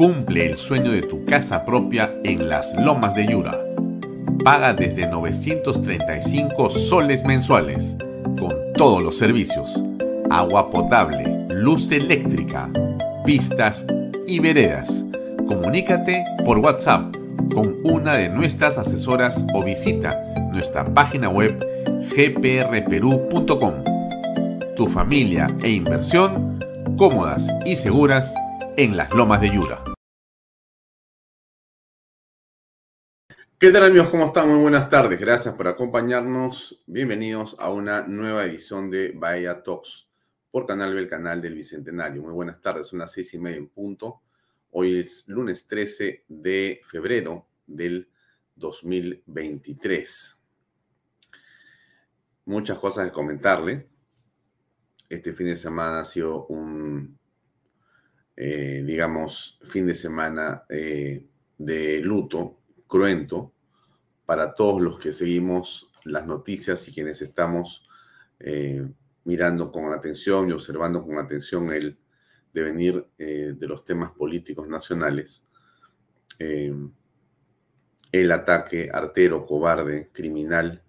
Cumple el sueño de tu casa propia en las Lomas de Yura. Paga desde 935 soles mensuales, con todos los servicios. Agua potable, luz eléctrica, pistas y veredas. Comunícate por WhatsApp con una de nuestras asesoras o visita nuestra página web gprperú.com. Tu familia e inversión cómodas y seguras en las lomas de Yura. ¿Qué tal amigos? ¿Cómo están? Muy buenas tardes. Gracias por acompañarnos. Bienvenidos a una nueva edición de Bahía Talks por Canal B, el canal del Bicentenario. Muy buenas tardes, son las seis y media en punto. Hoy es lunes 13 de febrero del 2023. Muchas cosas que comentarle. Este fin de semana ha sido un, eh, digamos, fin de semana eh, de luto cruento para todos los que seguimos las noticias y quienes estamos eh, mirando con atención y observando con atención el devenir eh, de los temas políticos nacionales. Eh, el ataque artero, cobarde, criminal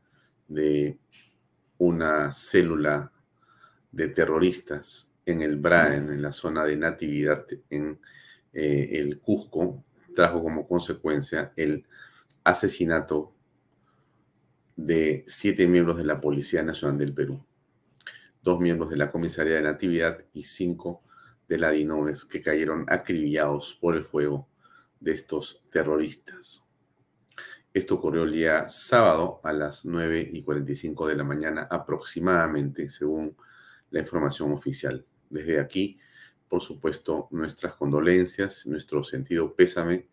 de una célula de terroristas en el Braen, en la zona de Natividad, en el Cusco, trajo como consecuencia el asesinato de siete miembros de la Policía Nacional del Perú, dos miembros de la Comisaría de Natividad y cinco de la DINOVES que cayeron acribillados por el fuego de estos terroristas. Esto ocurrió el día sábado a las 9 y 45 de la mañana aproximadamente, según la información oficial. Desde aquí, por supuesto, nuestras condolencias, nuestro sentido pésame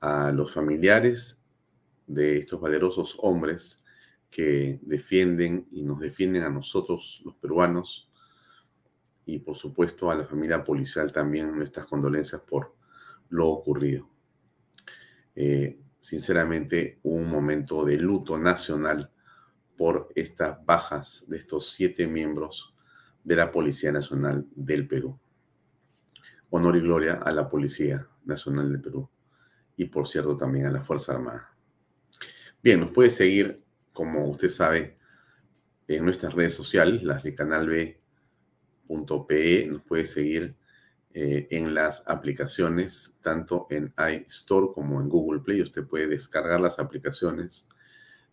a los familiares de estos valerosos hombres que defienden y nos defienden a nosotros, los peruanos, y por supuesto a la familia policial también nuestras condolencias por lo ocurrido. Eh, sinceramente, un momento de luto nacional por estas bajas de estos siete miembros de la Policía Nacional del Perú. Honor y gloria a la Policía Nacional del Perú y por cierto también a la Fuerza Armada. Bien, nos puede seguir, como usted sabe, en nuestras redes sociales, las de canalb.pe, nos puede seguir eh, en las aplicaciones, tanto en iStore como en Google Play. Usted puede descargar las aplicaciones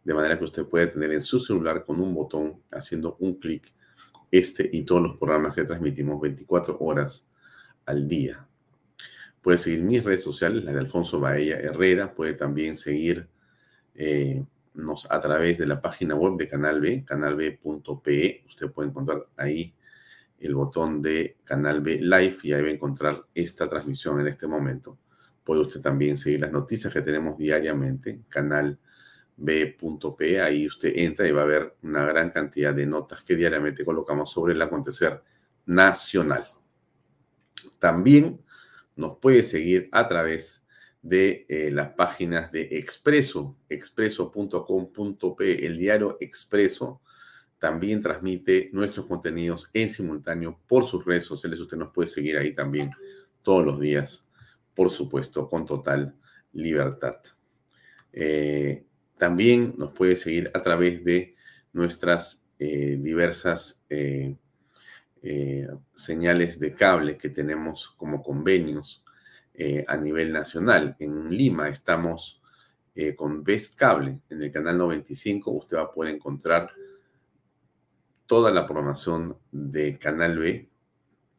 de manera que usted puede tener en su celular con un botón, haciendo un clic, este y todos los programas que transmitimos 24 horas al día. Puede seguir mis redes sociales, la de Alfonso Baella Herrera. Puede también seguir eh, a través de la página web de Canal B, canalb.pe. Usted puede encontrar ahí el botón de Canal B Live y ahí va a encontrar esta transmisión en este momento. Puede usted también seguir las noticias que tenemos diariamente, canal b.p. Ahí usted entra y va a ver una gran cantidad de notas que diariamente colocamos sobre el acontecer nacional. También nos puede seguir a través de eh, las páginas de Expreso, expreso.com.p, el diario Expreso también transmite nuestros contenidos en simultáneo por sus redes sociales. Usted nos puede seguir ahí también todos los días, por supuesto, con total libertad. Eh, también nos puede seguir a través de nuestras eh, diversas señales de cable que tenemos como convenios eh, a nivel nacional. En Lima estamos eh, con Best Cable en el canal 95. Usted va a poder encontrar toda la programación de Canal B,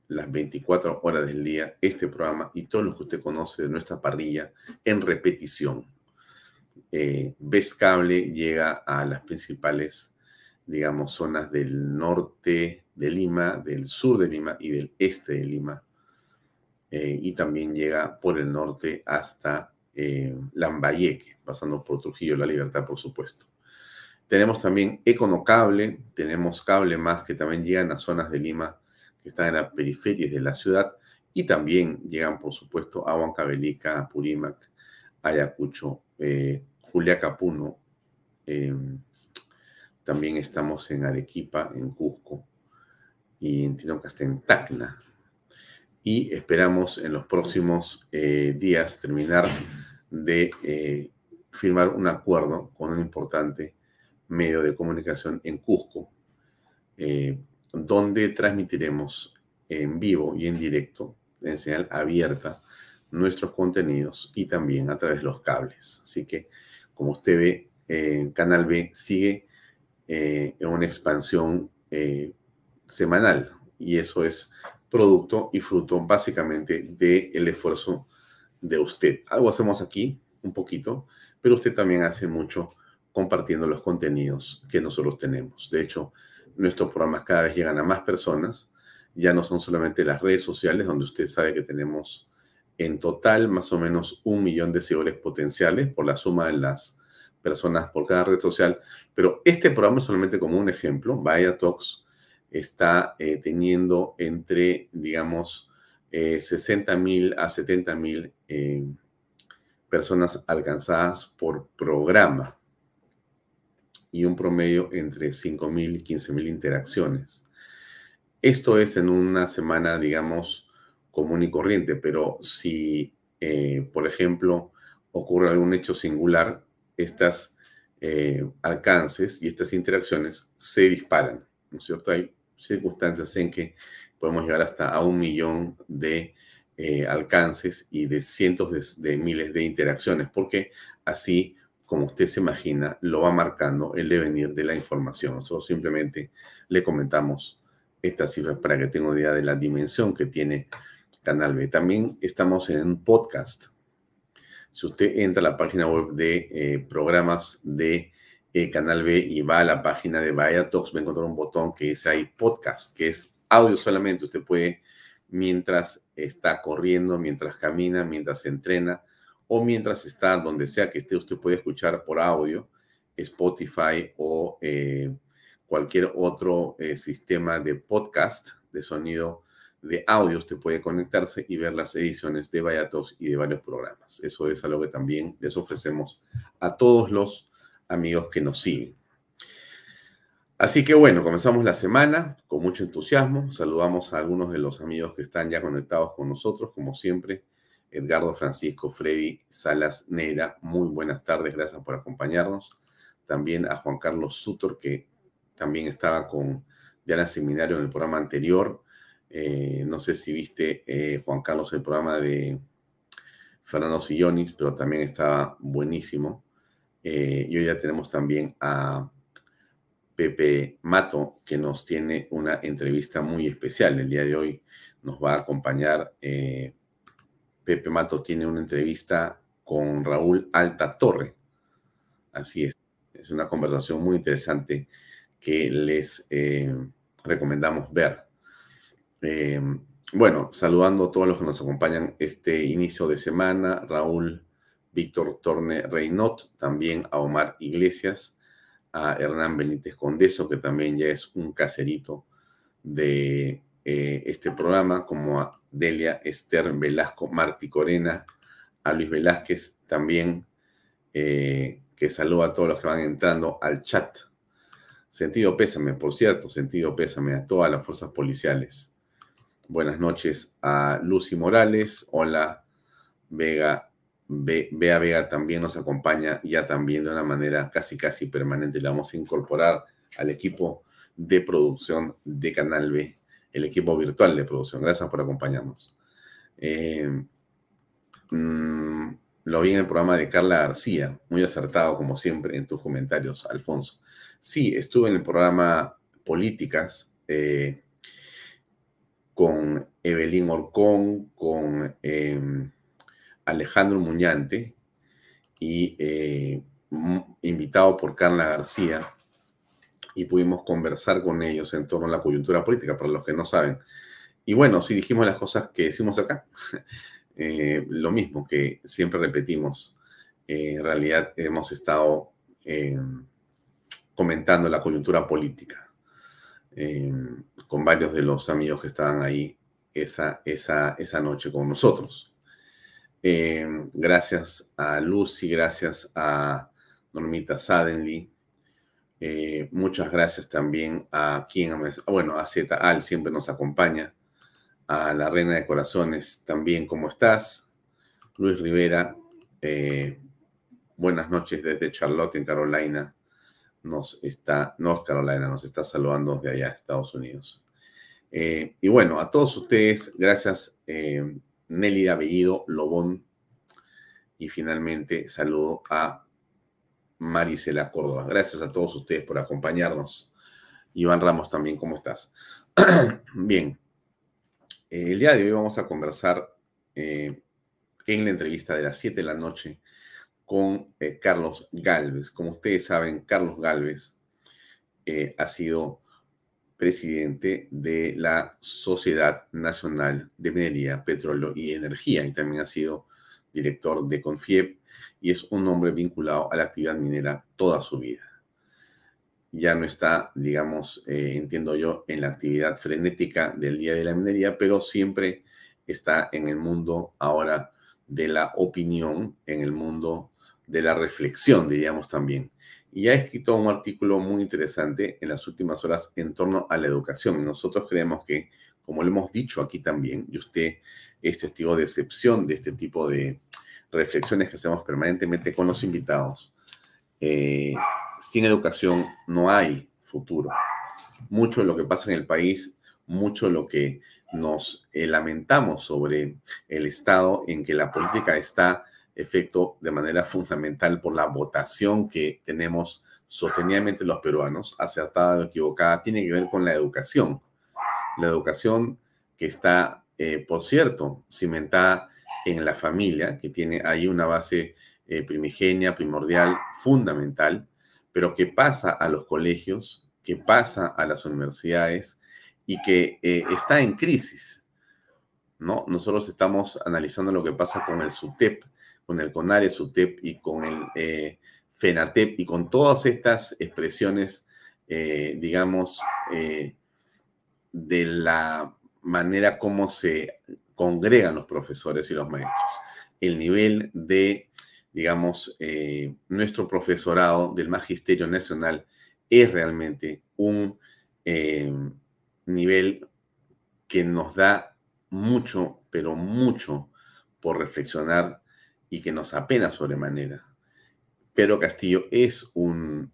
las 24 horas del día, este programa y todo lo que usted conoce de nuestra parrilla en repetición. Best Cable llega a las principales, digamos, zonas del norte de Lima, del sur de Lima y del este de Lima. Eh, y también llega por el norte hasta eh, Lambayeque, pasando por Trujillo La Libertad, por supuesto. Tenemos también Econocable, tenemos Cable Más que también llegan a zonas de Lima que están en las periferias de la ciudad y también llegan, por supuesto, a Huancavelica, a Purímac, Ayacucho, eh, Juliaca Puno. Em, también estamos en Arequipa, en Cusco y en Tinoca en Tacna. Y esperamos en los próximos eh, días terminar de eh, firmar un acuerdo con un importante medio de comunicación en Cusco, eh, donde transmitiremos en vivo y en directo, en señal abierta, nuestros contenidos y también a través de los cables. Así que, como usted ve, Canal B sigue en una expansión semanal y eso es producto y fruto básicamente del esfuerzo de usted. Algo hacemos aquí, un poquito, pero usted también hace mucho compartiendo los contenidos que nosotros tenemos. De hecho, nuestros programas cada vez llegan a más personas. Ya no son solamente las redes sociales, donde usted sabe que tenemos en total más o menos un millón de seguidores potenciales por la suma de las personas por cada red social. Pero este programa es solamente como un ejemplo. Vaya Talks está eh, teniendo entre, digamos, 60 eh, mil a 70 mil eh, personas alcanzadas por programa y un promedio entre 5 mil y 15 mil interacciones. Esto es en una semana, digamos, común y corriente, pero si, por ejemplo, ocurre algún hecho singular, estas alcances y estas interacciones se disparan, ¿no es cierto? Circunstancias en que podemos llegar hasta a un millón de eh, alcances y de cientos de, miles de interacciones, porque así, como usted se imagina, lo va marcando el devenir de la información. Nosotros simplemente le comentamos estas cifras para que tenga idea de la dimensión que tiene Canal B. También estamos en podcast. Si usted entra a la página web de eh, programas de eh, Canal B y va a la página de Vaya Talks, va a encontrar un botón que dice ahí podcast, que es audio solamente. Usted puede, mientras está corriendo, mientras camina, mientras se entrena o mientras está donde sea que esté, usted puede escuchar por audio Spotify o eh, cualquier otro eh, sistema de podcast de sonido de audio. Usted puede conectarse y ver las ediciones de Talks y de varios programas. Eso es algo que también les ofrecemos a todos los amigos que nos siguen. Así que bueno, comenzamos la semana con mucho entusiasmo. Saludamos a algunos de los amigos que están ya conectados con nosotros, como siempre. Edgardo Francisco, Freddy Salas Neira, muy buenas tardes, gracias por acompañarnos. También a Juan Carlos Sutor, que también estaba con Diana Seminario en el programa anterior. Eh, no sé si viste, eh, Juan Carlos, el programa de Fernando Sillonis, pero también estaba buenísimo. Eh, y hoy ya tenemos también a Pepe Mato, que nos tiene una entrevista muy especial. El día de hoy nos va a acompañar. Eh, Pepe Mato tiene una entrevista con Raúl Alta Torre. Así es. Es una conversación muy interesante que les eh, recomendamos ver. bueno, saludando a todos los que nos acompañan este inicio de semana. Raúl Víctor Torne Reynot, también a Omar Iglesias, a Hernán Benítez Condeso, que también ya es un caserito de eh, este programa, como a Delia Esther Velasco Martí Corena, a Luis Velázquez también, eh, que saluda a todos los que van entrando al chat. Sentido pésame, por cierto, sentido pésame a todas las fuerzas policiales. Buenas noches a Lucy Morales, hola Vega Bea Vega también nos acompaña ya también de una manera casi casi permanente. La vamos a incorporar al equipo de producción de Canal B, el equipo virtual de producción. Gracias por acompañarnos. Eh, mm, lo vi en el programa de Carla García, muy acertado como siempre en tus comentarios, Alfonso. Sí, estuve en el programa Políticas eh, con Evelyn Orcón, con... Em, Alejandro Muñante y eh, invitado por Carla García. y pudimos conversar con ellos en torno a la coyuntura política, para los que no saben. Y bueno, si dijimos las cosas que decimos acá, eh, lo mismo que siempre repetimos. En realidad hemos estado eh, comentando la coyuntura política con varios de los amigos que estaban ahí esa, esa, esa noche con nosotros. Gracias a Lucy, gracias a Normita Sadenly, eh, muchas gracias también a quien, bueno, a Z Al siempre nos acompaña, a la Reina de Corazones también, ¿cómo estás? Luis Rivera, eh, buenas noches desde Charlotte, en Carolina. Nos está, North Carolina, nos está saludando desde allá, Estados Unidos. Eh, y bueno, a todos ustedes, gracias Nelly Abellido Lobón. Y finalmente saludo a Marisela Córdoba. Gracias a todos ustedes por acompañarnos. Iván Ramos también, ¿cómo estás? Bien, el día de hoy vamos a conversar eh, en la entrevista de las 7 de la noche con eh, Carlos Galvez. Como ustedes saben, Carlos Galvez eh, ha sido presidente de la Sociedad Nacional de Minería, Petróleo y Energía y también ha sido director de Confiep y es un hombre vinculado a la actividad minera toda su vida. Ya no está, digamos, eh, entiendo yo, en la actividad frenética del Día de la Minería, pero siempre está en el mundo ahora de la opinión, en el mundo de la reflexión, diríamos también. Y ha escrito un artículo muy interesante en las últimas horas en torno a la educación. Nosotros creemos que, como lo hemos dicho aquí también, y usted es testigo de excepción de este tipo de reflexiones que hacemos permanentemente con los invitados, eh, sin educación no hay futuro. Mucho de lo que pasa en el país, mucho de lo que nos eh, lamentamos sobre el estado en que la política está efecto de manera fundamental por la votación que tenemos sostenidamente los peruanos, acertada o equivocada, tiene que ver con la educación. La educación que está, eh, por cierto, cimentada en la familia, que tiene ahí una base eh, primigenia, primordial, fundamental, pero que pasa a los colegios, que pasa a las universidades y que eh, está en crisis. ¿no? Nosotros estamos analizando lo que pasa con el SUTEP, con el CONARE SUTEP y con el eh, FENATEP y con todas estas expresiones, digamos, de la manera como se congregan los profesores y los maestros. El nivel de, digamos, eh, nuestro profesorado del Magisterio Nacional es realmente un eh, nivel que nos da mucho, pero mucho por reflexionar y que nos apena sobremanera. Pero Castillo es un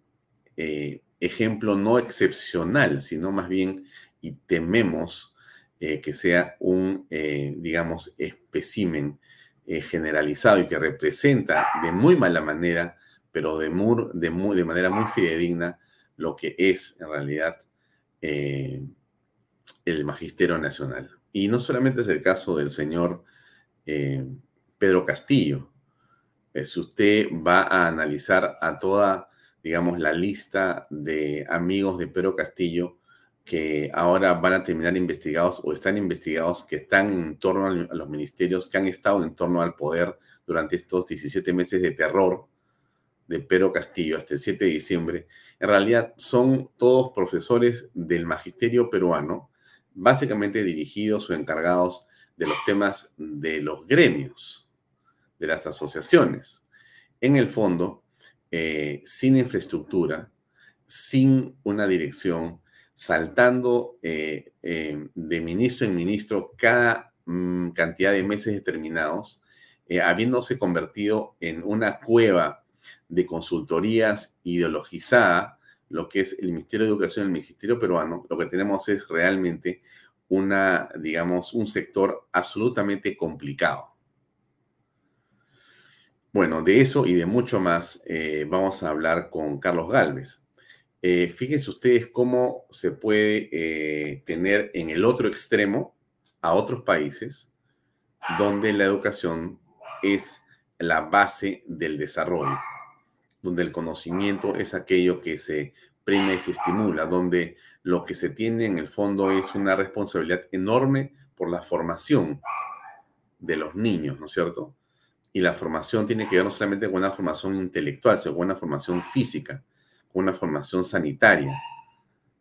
eh, ejemplo no excepcional, sino más bien, y tememos eh, que sea un, eh, digamos, espécimen eh, generalizado y que representa de muy mala manera, pero de, de, muy, de manera muy fidedigna, lo que es en realidad el Magisterio Nacional. Y no solamente es el caso del señor Pedro Castillo. Si usted va a analizar a toda, digamos, la lista de amigos de Pedro Castillo, que ahora van a terminar investigados o están investigados, que están en torno a los ministerios, que han estado en torno al poder durante estos 17 meses de terror de Pedro Castillo hasta el 7 de diciembre, en realidad son todos profesores del magisterio peruano, básicamente dirigidos o encargados de los temas de los gremios, de las asociaciones. En el fondo, eh, sin infraestructura, sin una dirección, saltando eh, eh, de ministro en ministro cada mm, cantidad de meses determinados, habiéndose convertido en una cueva de consultorías ideologizada, lo que es el Ministerio de Educación, el Ministerio peruano, lo que tenemos es realmente una, digamos, un sector absolutamente complicado. Bueno, de eso y de mucho más vamos a hablar con Carlos Galvez. Eh, fíjense ustedes cómo se puede eh, tener en el otro extremo a otros países donde la educación es la base del desarrollo, donde el conocimiento es aquello que se premia y se estimula, donde lo que se tiene en el fondo es una responsabilidad enorme por la formación de los niños, ¿no es cierto? Y la formación tiene que ver no solamente con una formación intelectual, sino con una formación física, con una formación sanitaria,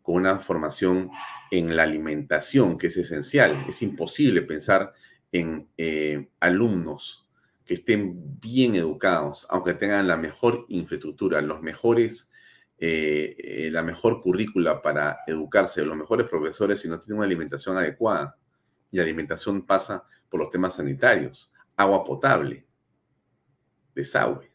con una formación en la alimentación, que es esencial. Es imposible pensar en eh, alumnos que estén bien educados, aunque tengan la mejor infraestructura, los mejores, eh, eh, la mejor currícula para educarse, los mejores profesores, si no tienen una alimentación adecuada. Y la alimentación pasa por los temas sanitarios, agua potable, desagüe,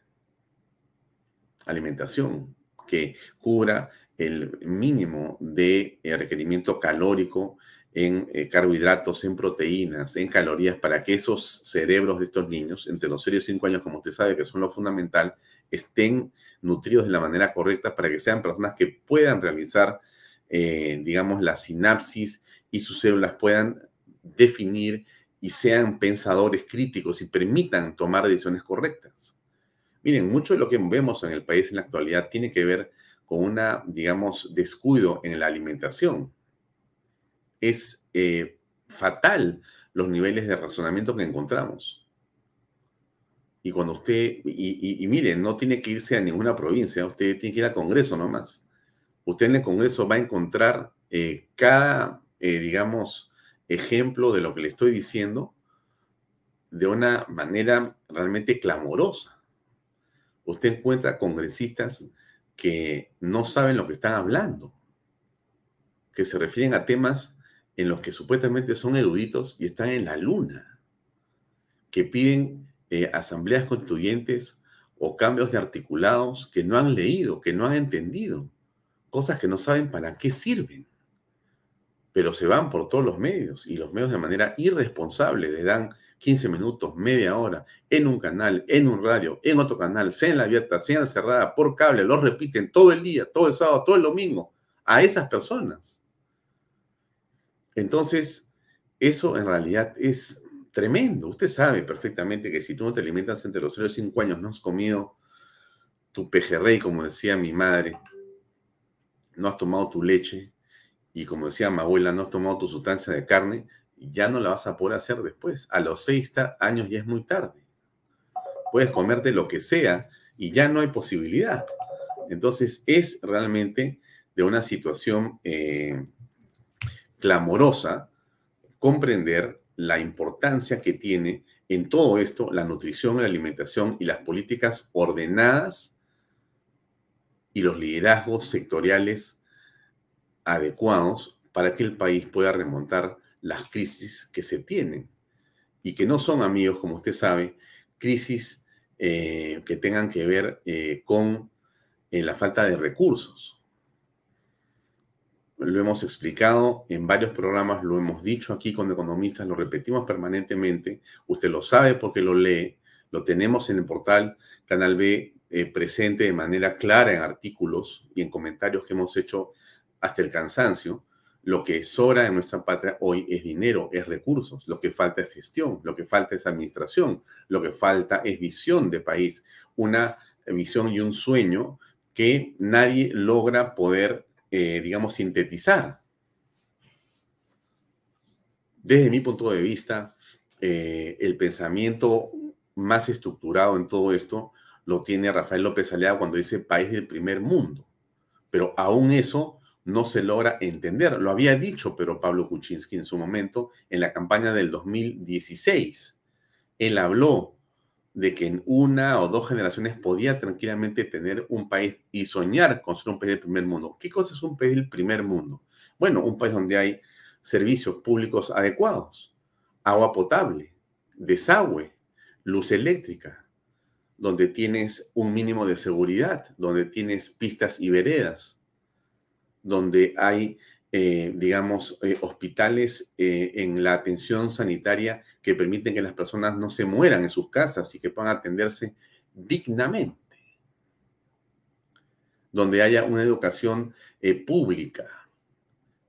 alimentación que cubra el mínimo de eh, requerimiento calórico en eh, carbohidratos, en proteínas, en calorías, para que esos cerebros de estos niños, entre los 0 y 5 años, como usted sabe, que son lo fundamental, estén nutridos de la manera correcta para que sean personas que puedan realizar, eh, digamos, la sinapsis y sus células puedan definir y sean pensadores críticos y permitan tomar decisiones correctas. Miren, mucho de lo que vemos en el país en la actualidad tiene que ver con una, digamos, descuido en la alimentación. Es eh, fatal los niveles de razonamiento que encontramos. Y cuando usted, y, miren, no tiene que irse a ninguna provincia, usted tiene que ir al Congreso nomás. Usted en el Congreso va a encontrar eh, cada, eh, digamos, ejemplo de lo que le estoy diciendo de una manera realmente clamorosa. Usted encuentra congresistas que no saben lo que están hablando, que se refieren a temas en los que supuestamente son eruditos y están en la luna, que piden eh, asambleas constituyentes o cambios de articulados que no han leído, que no han entendido, cosas que no saben para qué sirven, pero se van por todos los medios y los medios de manera irresponsable le dan 15 minutos, media hora, en un canal, en un radio, en otro canal, sea en la abierta, sea en la cerrada, por cable, lo repiten todo el día, todo el sábado, todo el domingo, a esas personas. Entonces, eso en realidad es tremendo. Usted sabe perfectamente que si tú no te alimentas entre los 0 y 5 años, no has comido tu pejerrey, como decía mi madre, no has tomado tu leche, y como decía mi abuela, no has tomado tu sustancia de carne, ya no la vas a poder hacer después. A los seis años ya es muy tarde. Puedes comerte lo que sea y ya no hay posibilidad. Entonces es realmente de una situación eh, clamorosa comprender la importancia que tiene en todo esto la nutrición, la alimentación y las políticas ordenadas y los liderazgos sectoriales adecuados para que el país pueda remontar las crisis que se tienen y que no son amigos, como usted sabe, crisis eh, que tengan que ver eh, con eh, la falta de recursos. Lo hemos explicado en varios programas, lo hemos dicho aquí con economistas, lo repetimos permanentemente. Usted lo sabe porque lo lee, lo tenemos en el portal Canal B presente de manera clara en artículos y en comentarios que hemos hecho hasta el cansancio lo que sobra en nuestra patria hoy es dinero, es recursos. Lo que falta es gestión, lo que falta es administración, lo que falta es visión de país, una visión y un sueño que nadie logra poder, eh, digamos, sintetizar. Desde mi punto de vista, eh, el pensamiento más estructurado en todo esto lo tiene Rafael López Aliaga cuando dice país del primer mundo. Pero aún eso no se logra entender. Lo había dicho, pero Pablo Kuczynski en su momento, en la campaña del 2016. Él habló de que en una o dos generaciones podía tranquilamente tener un país y soñar con ser un país del primer mundo. ¿Qué cosa es un país del primer mundo? Bueno, un país donde hay servicios públicos adecuados, agua potable, desagüe, luz eléctrica, donde tienes un mínimo de seguridad, donde tienes pistas y veredas, donde hay, eh, digamos, eh, hospitales eh, en la atención sanitaria que permiten que las personas no se mueran en sus casas y que puedan atenderse dignamente, donde haya una educación pública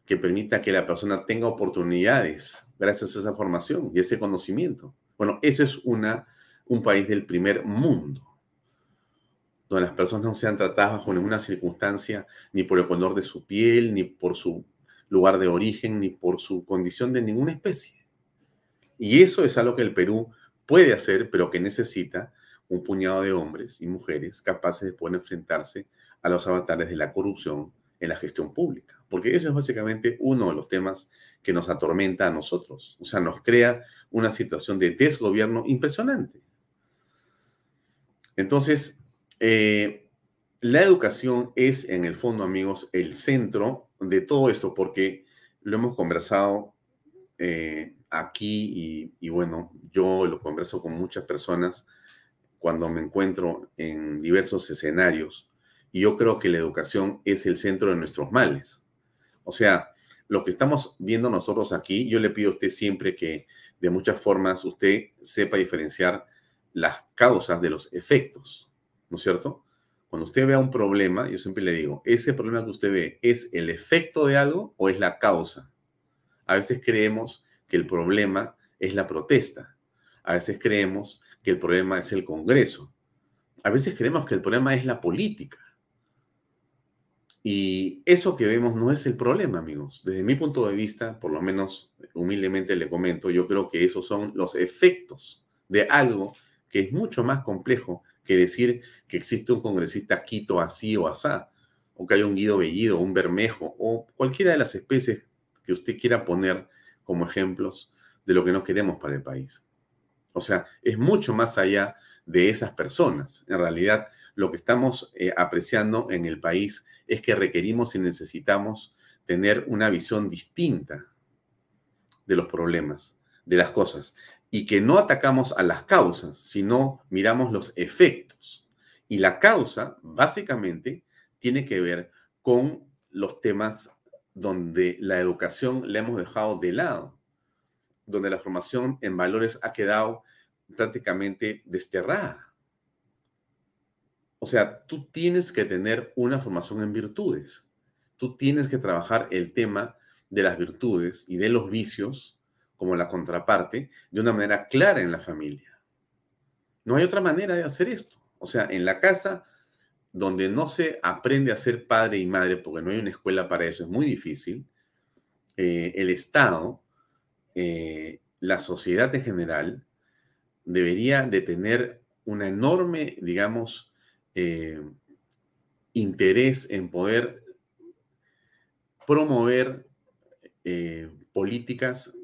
que permita que la persona tenga oportunidades gracias a esa formación y ese conocimiento. Bueno, eso es una, un país del primer mundo. Donde las personas no sean tratadas bajo ninguna circunstancia, ni por el color de su piel, ni por su lugar de origen, ni por su condición de ninguna especie. Y eso es algo que el Perú puede hacer, pero que necesita un puñado de hombres y mujeres capaces de poder enfrentarse a los avatares de la corrupción en la gestión pública. Porque eso es básicamente uno de los temas que nos atormenta a nosotros. O sea, nos crea una situación de desgobierno impresionante. Entonces, eh, la educación es, en el fondo, amigos, el centro de todo esto, porque lo hemos conversado eh, aquí y, bueno, yo lo converso con muchas personas cuando me encuentro en diversos escenarios y yo creo que la educación es el centro de nuestros males. O sea, lo que estamos viendo nosotros aquí, yo le pido a usted siempre que de muchas formas usted sepa diferenciar las causas de los efectos, ¿no es cierto? Cuando usted vea un problema, yo siempre le digo, ¿ese problema que usted ve es el efecto de algo o es la causa? A veces creemos que el problema es la protesta. A veces creemos que el problema es el Congreso. A veces creemos que el problema es la política. Y eso que vemos no es el problema, amigos. Desde mi punto de vista, por lo menos humildemente le comento, yo creo que esos son los efectos de algo que es mucho más complejo que decir que existe un congresista quito así o asá, o que hay un Guido Bellido, un Bermejo, o cualquiera de las especies que usted quiera poner como ejemplos de lo que no queremos para el país. O sea, es mucho más allá de esas personas. En realidad, lo que estamos eh, apreciando en el país es que requerimos y necesitamos tener una visión distinta de los problemas, de las cosas, y que no atacamos a las causas, sino miramos los efectos. Y la causa, básicamente, tiene que ver con los temas donde la educación la hemos dejado de lado, donde la formación en valores ha quedado prácticamente desterrada. O sea, tú tienes que tener una formación en virtudes. Tú tienes que trabajar el tema de las virtudes y de los vicios como la contraparte de una manera clara en la familia. No hay otra manera de hacer esto. O sea, en la casa donde no se aprende a ser padre y madre, porque no hay una escuela para eso, es muy difícil, eh, el Estado, eh, la sociedad en general, debería de tener una enorme, digamos, eh, interés en poder promover políticas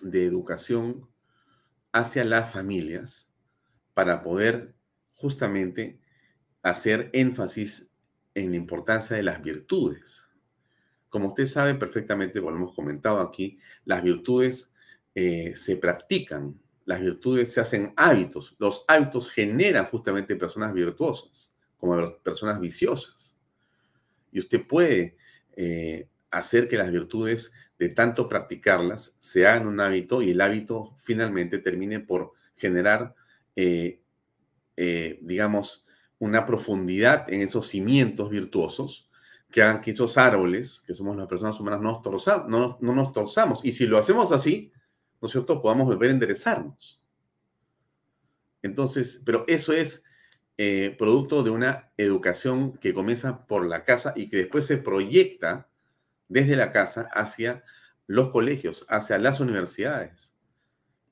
de educación hacia las familias para poder justamente hacer énfasis en la importancia de las virtudes. Como usted sabe perfectamente, como lo hemos comentado aquí, las virtudes eh, se practican, las virtudes se hacen hábitos. Los hábitos generan justamente personas virtuosas, como personas viciosas. Y usted puede eh, hacer que las virtudes, de tanto practicarlas, se hagan un hábito y el hábito finalmente termine por generar, eh, digamos, una profundidad en esos cimientos virtuosos que hagan que esos árboles, que somos las personas humanas, no nos, no, nos torzamos. Y si lo hacemos así, ¿no es cierto?, podamos volver a enderezarnos. Entonces, pero eso es eh, producto de una educación que comienza por la casa y que después se proyecta desde la casa hacia los colegios, hacia las universidades.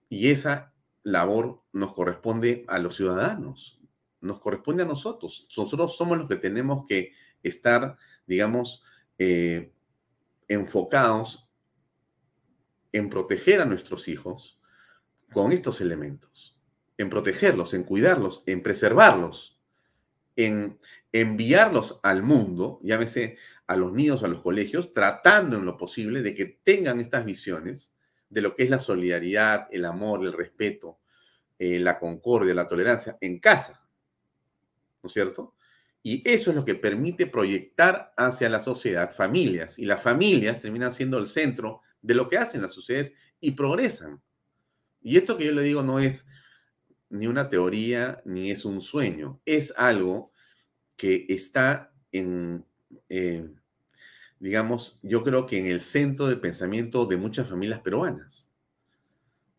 Y esa labor nos corresponde a los ciudadanos, nos corresponde a nosotros. Nosotros somos los que tenemos que estar, digamos, eh, enfocados en proteger a nuestros hijos con estos elementos, en protegerlos, en cuidarlos, en preservarlos, en enviarlos al mundo, llámese a los niños, a los colegios, tratando en lo posible de que tengan estas visiones de lo que es la solidaridad, el amor, el respeto, eh, la concordia, la tolerancia en casa, ¿no es cierto? Y eso es lo que permite proyectar hacia la sociedad familias. Y las familias terminan siendo el centro de lo que hacen las sociedades y progresan. Y esto que yo le digo no es ni una teoría ni es un sueño, es algo que está en, eh, digamos, yo creo que en el centro del pensamiento de muchas familias peruanas.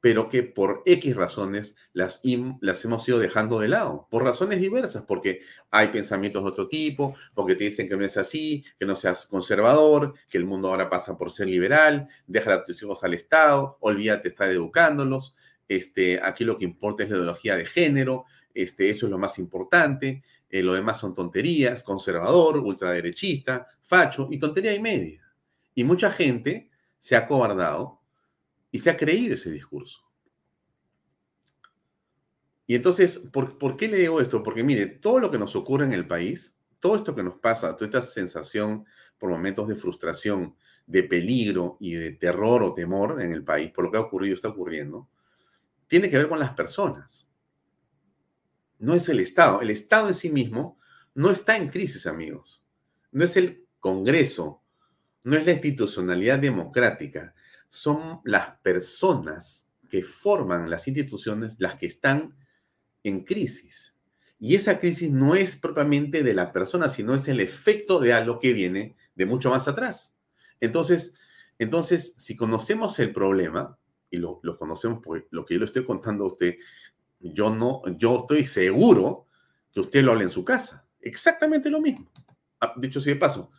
pero que por X razones las, las hemos ido dejando de lado, por razones diversas, porque hay pensamientos de otro tipo, porque te dicen que no es así, que no seas conservador, que el mundo ahora pasa por ser liberal, deja a tus hijos al Estado, olvídate estar educándolos, este, aquí lo que importa es la ideología de género, este, eso es lo más importante, eh, lo demás son tonterías, conservador, ultraderechista, facho y tontería y media. Y mucha gente se ha cobardado y se ha creído ese discurso. Y entonces, ¿por, ¿por, qué le digo esto? Porque mire, todo lo que nos ocurre en el país, todo esto que nos pasa, toda esta sensación por momentos de frustración, de peligro y de terror o temor en el país, por lo que ha ocurrido está ocurriendo, tiene que ver con las personas. No es el Estado. El Estado en sí mismo no está en crisis, amigos. No es el Congreso, no es la institucionalidad democrática, son las personas que forman las instituciones las que están en crisis. Y esa crisis no es propiamente de la persona, sino es el efecto de algo que viene de mucho más atrás. Entonces, entonces si conocemos el problema, y lo, conocemos por lo que yo le estoy contando a usted, yo no, yo estoy seguro que usted lo habla en su casa. Exactamente lo mismo. Ah, dicho así de paso,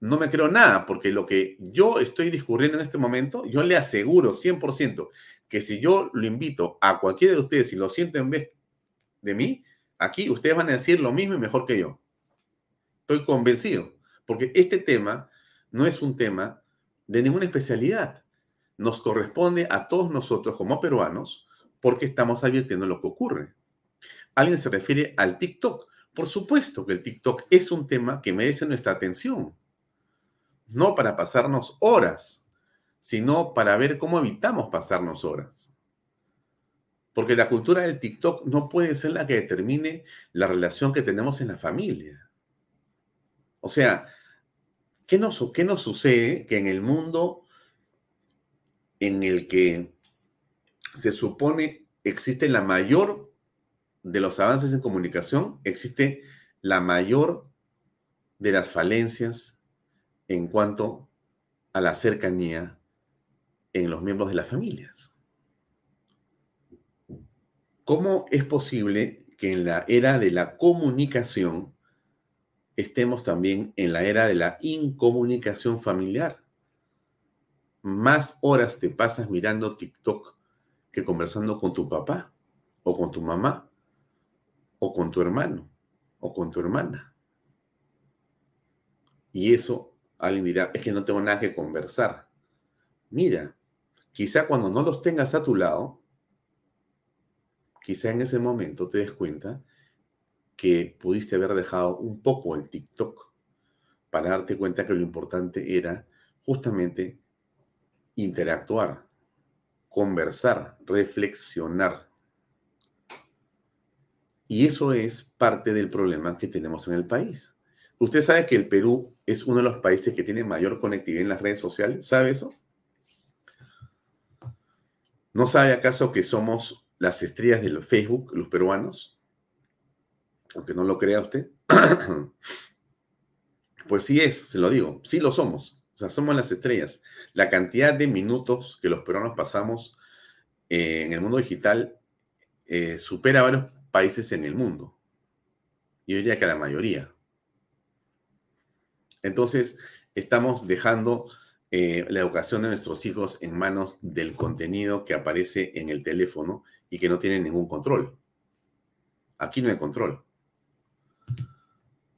no me creo nada, porque lo que yo estoy discurriendo en este momento, yo le aseguro 100% que si yo lo invito a cualquiera de ustedes y lo siento en vez de mí, aquí ustedes van a decir lo mismo y mejor que yo. Estoy convencido, porque este tema no es un tema de ninguna especialidad. Nos corresponde a todos nosotros como peruanos porque estamos advirtiendo lo que ocurre. Alguien se refiere al TikTok. Por supuesto que el TikTok es un tema que merece nuestra atención no para pasarnos horas, sino para ver cómo evitamos pasarnos horas. Porque la cultura del TikTok no puede ser la que determine la relación que tenemos en la familia. O sea, ¿qué nos, qué nos sucede que en el mundo en el que se supone existe la mayor de los avances en comunicación, existe la mayor de las falencias en cuanto a la cercanía en los miembros de las familias. ¿Cómo es posible que en la era de la comunicación estemos también en la era de la incomunicación familiar? Más horas te pasas mirando TikTok que conversando con tu papá o con tu mamá o con tu hermano o con tu hermana. Y eso Alguien dirá, es que no tengo nada que conversar. Mira, quizá cuando no los tengas a tu lado, quizá en ese momento te des cuenta que pudiste haber dejado un poco el TikTok para darte cuenta que lo importante era justamente interactuar, conversar, reflexionar. Y eso es parte del problema que tenemos en el país. Usted sabe que el Perú es uno de los países que tiene mayor conectividad en las redes sociales. ¿Sabe eso? ¿No sabe acaso que somos las estrellas del Facebook, los peruanos? Aunque no lo crea usted. pues sí es, se lo digo, sí lo somos. O sea, somos las estrellas. La cantidad de minutos que los peruanos pasamos eh, en el mundo digital eh, supera a varios países en el mundo. Yo diría que a la mayoría. Entonces, estamos dejando eh, la educación de nuestros hijos en manos del contenido que aparece en el teléfono y que no tiene ningún control. Aquí no hay control.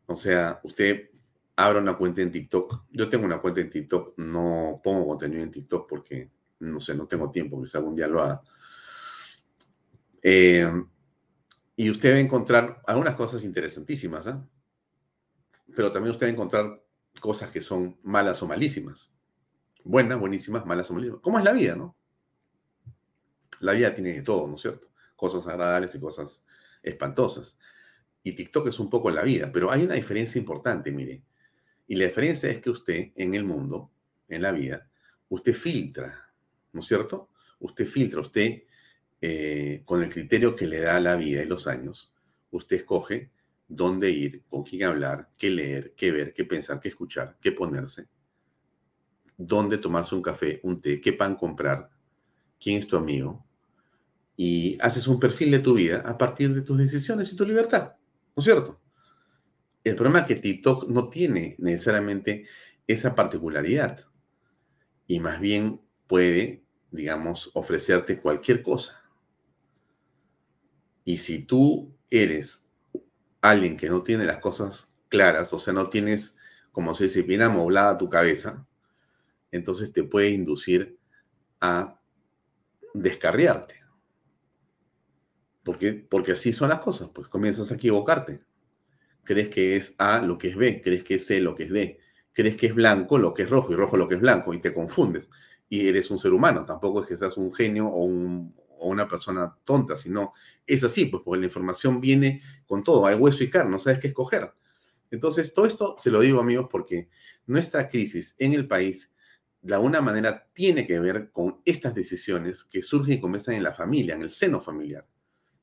O sea, usted abra una cuenta en TikTok. Yo tengo una cuenta en TikTok, no pongo contenido en TikTok porque, no sé, no tengo tiempo, quizá algún día lo haga. Eh, y usted va a encontrar algunas cosas interesantísimas, ¿eh? pero también usted va a encontrar cosas que son malas o malísimas. Buenas, buenísimas, malas o malísimas. ¿Cómo es la vida, no? La vida tiene de todo, ¿no es cierto? Cosas agradables y cosas espantosas. Y TikTok es un poco la vida, pero hay una diferencia importante, mire. Y la diferencia es que usted en el mundo, en la vida, usted filtra, ¿no es cierto? Usted filtra, usted eh, con el criterio que le da la vida y los años, usted escoge dónde ir, con quién hablar, qué leer, qué ver, qué pensar, qué escuchar, qué ponerse, dónde tomarse un café, un té, qué pan comprar, quién es tu amigo, y haces un perfil de tu vida a partir de tus decisiones y tu libertad, ¿no es cierto? El problema es que TikTok no tiene necesariamente esa particularidad y más bien puede, digamos, ofrecerte cualquier cosa. Y si tú eres alguien que no tiene las cosas claras, o sea, no tienes, como se dice, bien amoblada tu cabeza, entonces te puede inducir a descarriarte. Porque, porque así son las cosas, pues comienzas a equivocarte. Crees que es A lo que es B, crees que es C lo que es D, crees que es blanco lo que es rojo y rojo lo que es blanco y te confundes. Y eres un ser humano, tampoco es que seas un genio o, una persona tonta, sino es así, pues porque la información viene con todo, hay hueso y carne, no sabes qué escoger. Entonces, todo esto se lo digo, amigos, porque nuestra crisis en el país, de alguna manera, tiene que ver con estas decisiones que surgen y comienzan en la familia, en el seno familiar.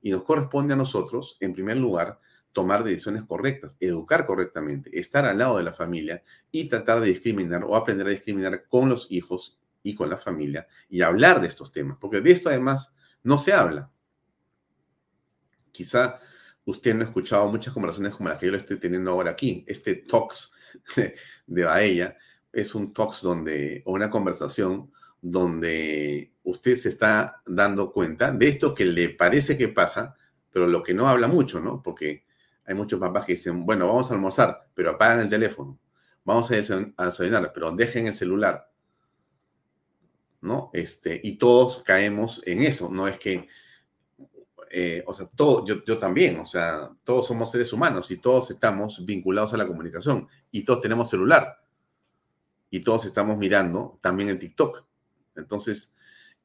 Y nos corresponde a nosotros, en primer lugar, tomar decisiones correctas, educar correctamente, estar al lado de la familia y tratar de discriminar o aprender a discriminar con los hijos y con la familia y hablar de estos temas, porque de esto además no se habla. Quizá usted no ha escuchado muchas conversaciones como las que yo le estoy teniendo ahora aquí. Este talks de Baella es un talks donde, o una conversación donde usted se está dando cuenta de esto que le parece que pasa, pero lo que no habla mucho, ¿no? Porque hay muchos papás que dicen, bueno, vamos a almorzar, pero apagan el teléfono. Vamos a desayunar, pero dejen el celular. ¿No? Este, y todos caemos en eso. No es que eh, o sea, todo, yo, yo también, o sea, todos somos seres humanos y todos estamos vinculados a la comunicación y todos tenemos celular y todos estamos mirando también en TikTok. Entonces,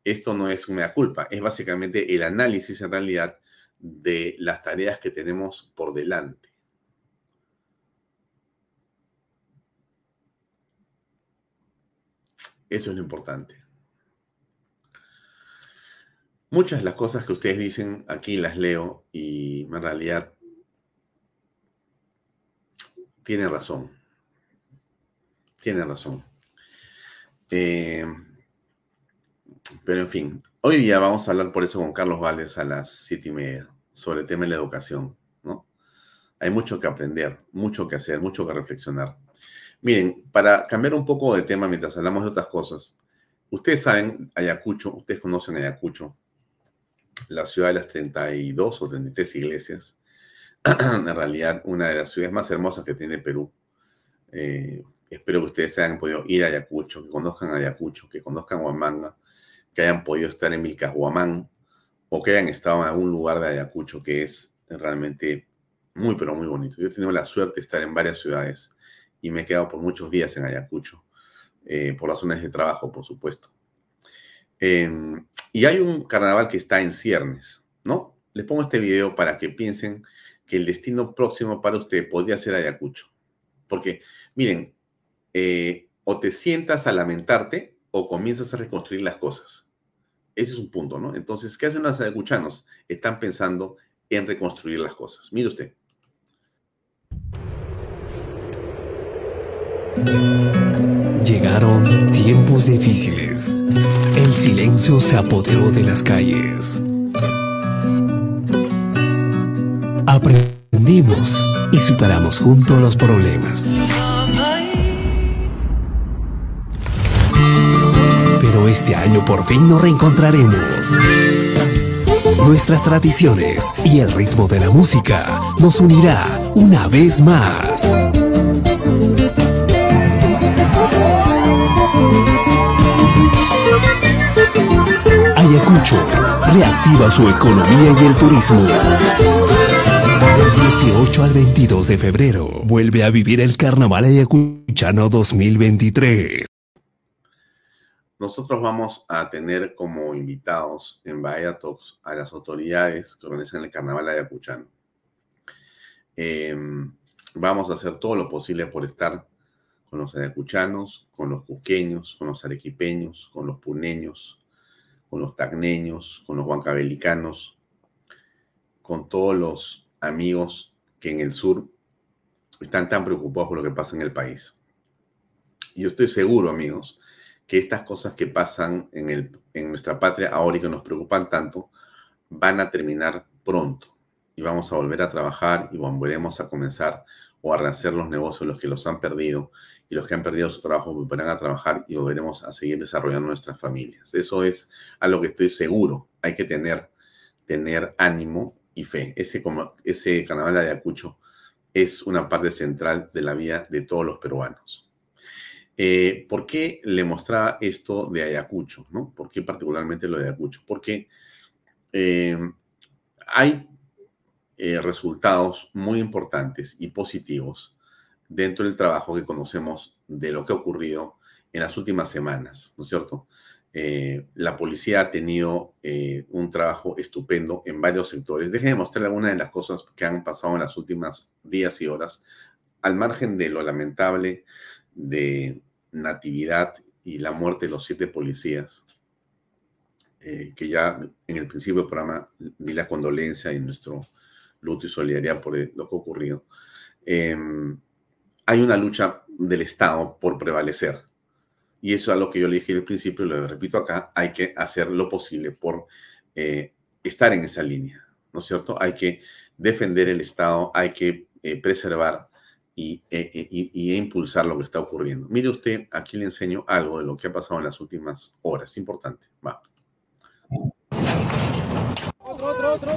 esto no es una culpa, es básicamente el análisis en realidad de las tareas que tenemos por delante. Eso es lo importante. Muchas de las cosas que ustedes dicen aquí las leo y en realidad tienen razón. Tienen razón. Eh, pero en fin, hoy día vamos a hablar por eso con Carlos Vales a las siete y media sobre el tema de la educación, ¿no? Hay mucho que aprender, mucho que hacer, mucho que reflexionar. Miren, para cambiar un poco de tema mientras hablamos de otras cosas, ustedes saben, Ayacucho, ustedes conocen Ayacucho, la ciudad de las 32 o 33 iglesias, en realidad una de las ciudades más hermosas que tiene Perú. Eh, espero que ustedes hayan podido ir a Ayacucho, que conozcan Ayacucho, que conozcan Huamanga, que hayan podido estar en Vilcahuamán o que hayan estado en algún lugar de Ayacucho que es realmente muy, pero muy bonito. Yo he tenido la suerte de estar en varias ciudades y me he quedado por muchos días en Ayacucho, eh, por razones de trabajo, por supuesto. Em, y hay un carnaval que está en ciernes, ¿no? Les pongo este video para que piensen que el destino próximo para usted podría ser Ayacucho. Porque, miren, eh, o te sientas a lamentarte o comienzas a reconstruir las cosas. Ese es un punto, ¿no? Entonces, ¿qué hacen los ayacuchanos? Están pensando en reconstruir las cosas. Mire usted. Llegaron tiempos difíciles. El silencio se apoderó de las calles. Aprendimos y superamos juntos los problemas. Este año por fin nos reencontraremos. Nuestras tradiciones y el ritmo de la música nos unirá una vez más. Ayacucho reactiva su economía y el turismo. Del 18 al 22 de febrero vuelve a vivir el Carnaval Ayacuchano 2023. Nosotros vamos a tener como invitados en Bahía Talks a las autoridades que organizan el Carnaval Ayacuchano. Em, vamos a hacer todo lo posible por estar con los ayacuchanos, con los cuqueños, con los arequipeños, con los puneños, con los tacneños, con los huancabelicanos, con todos los amigos que en el sur están tan preocupados por lo que pasa en el país. Y yo estoy seguro, amigos, que estas cosas que pasan en, el, en nuestra patria ahora y que nos preocupan tanto, van a terminar pronto y vamos a volver a trabajar y volveremos a comenzar o a rehacer los negocios, los que los han perdido y los que han perdido su trabajo volverán a trabajar y volveremos a seguir desarrollando nuestras familias. Eso es a lo que estoy seguro. Hay que tener, tener ánimo y fe. Ese, como, ese carnaval de Ayacucho es una parte central de la vida de todos los peruanos. Eh, ¿Por qué le mostraba esto de Ayacucho? ¿no? ¿Por qué particularmente lo de Ayacucho? Porque eh, hay eh, resultados muy importantes y positivos dentro del trabajo que conocemos de lo que ha ocurrido en las últimas semanas, ¿no es cierto? la policía ha tenido un trabajo estupendo en varios sectores. Déjenme mostrarle algunas de las cosas que han pasado en las últimas días y horas, al margen de lo lamentable de Natividad y la muerte de los siete policías, eh, que ya en el principio del programa di la condolencia y nuestro luto y solidaridad por lo que ha ocurrido. Em, hay una lucha del Estado por prevalecer. Y eso es lo que yo le dije al principio, y lo repito acá, hay que hacer lo posible por eh, estar en esa línea, ¿no es cierto? Hay que defender el Estado, hay que eh, preservar y, e, e, y, y, impulsar lo que está ocurriendo. Mire usted, aquí le enseño algo de lo que ha pasado en las últimas horas. Importante. Va. Otro, otro, otro.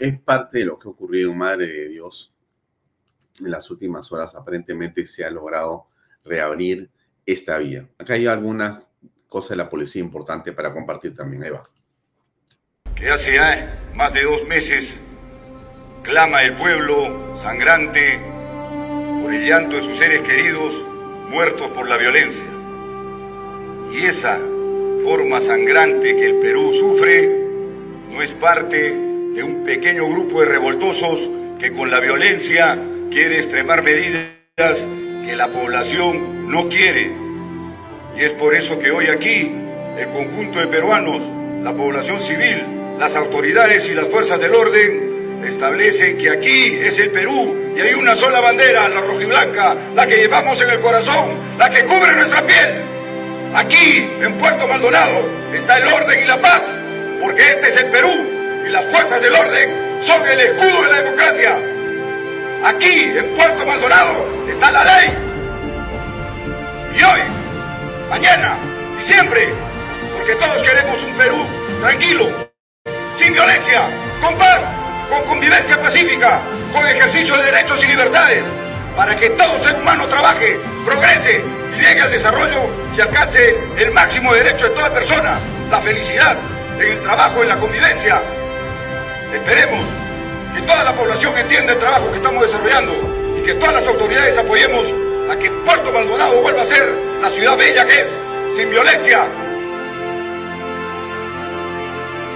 es parte de lo que ha ocurrido, Madre de Dios. En las últimas horas aparentemente se ha logrado reabrir esta vía. Acá hay alguna cosa de la policía importante para compartir también. Ahí va. Que hace ya más de dos meses clama el pueblo sangrante por el llanto de sus seres queridos muertos por la violencia. Y esa forma sangrante que el Perú sufre no es parte de un pequeño grupo de revoltosos que con la violencia quiere extremar medidas que la población no quiere. Y es por eso que hoy aquí el conjunto de peruanos, la población civil, las autoridades y las fuerzas del orden establecen que aquí es el Perú y hay una sola bandera, la rojiblanca, la que llevamos en el corazón, la que cubre nuestra piel. Aquí, en Puerto Maldonado, está el orden y la paz, porque este es el Perú y las fuerzas del orden son el escudo de la democracia. Aquí, en Puerto Maldonado, está la ley. Y hoy, mañana y siempre, porque todos queremos un Perú tranquilo, sin violencia, con paz, con convivencia pacífica, con ejercicio de derechos y libertades, para que todo ser humano trabaje, progrese y llegue al desarrollo y alcance el máximo derecho de toda persona, la felicidad, en el trabajo, en la convivencia, Esperemos que toda la población entienda el trabajo que estamos desarrollando y que todas las autoridades apoyemos a que Puerto Maldonado vuelva a ser la ciudad bella que es, sin violencia,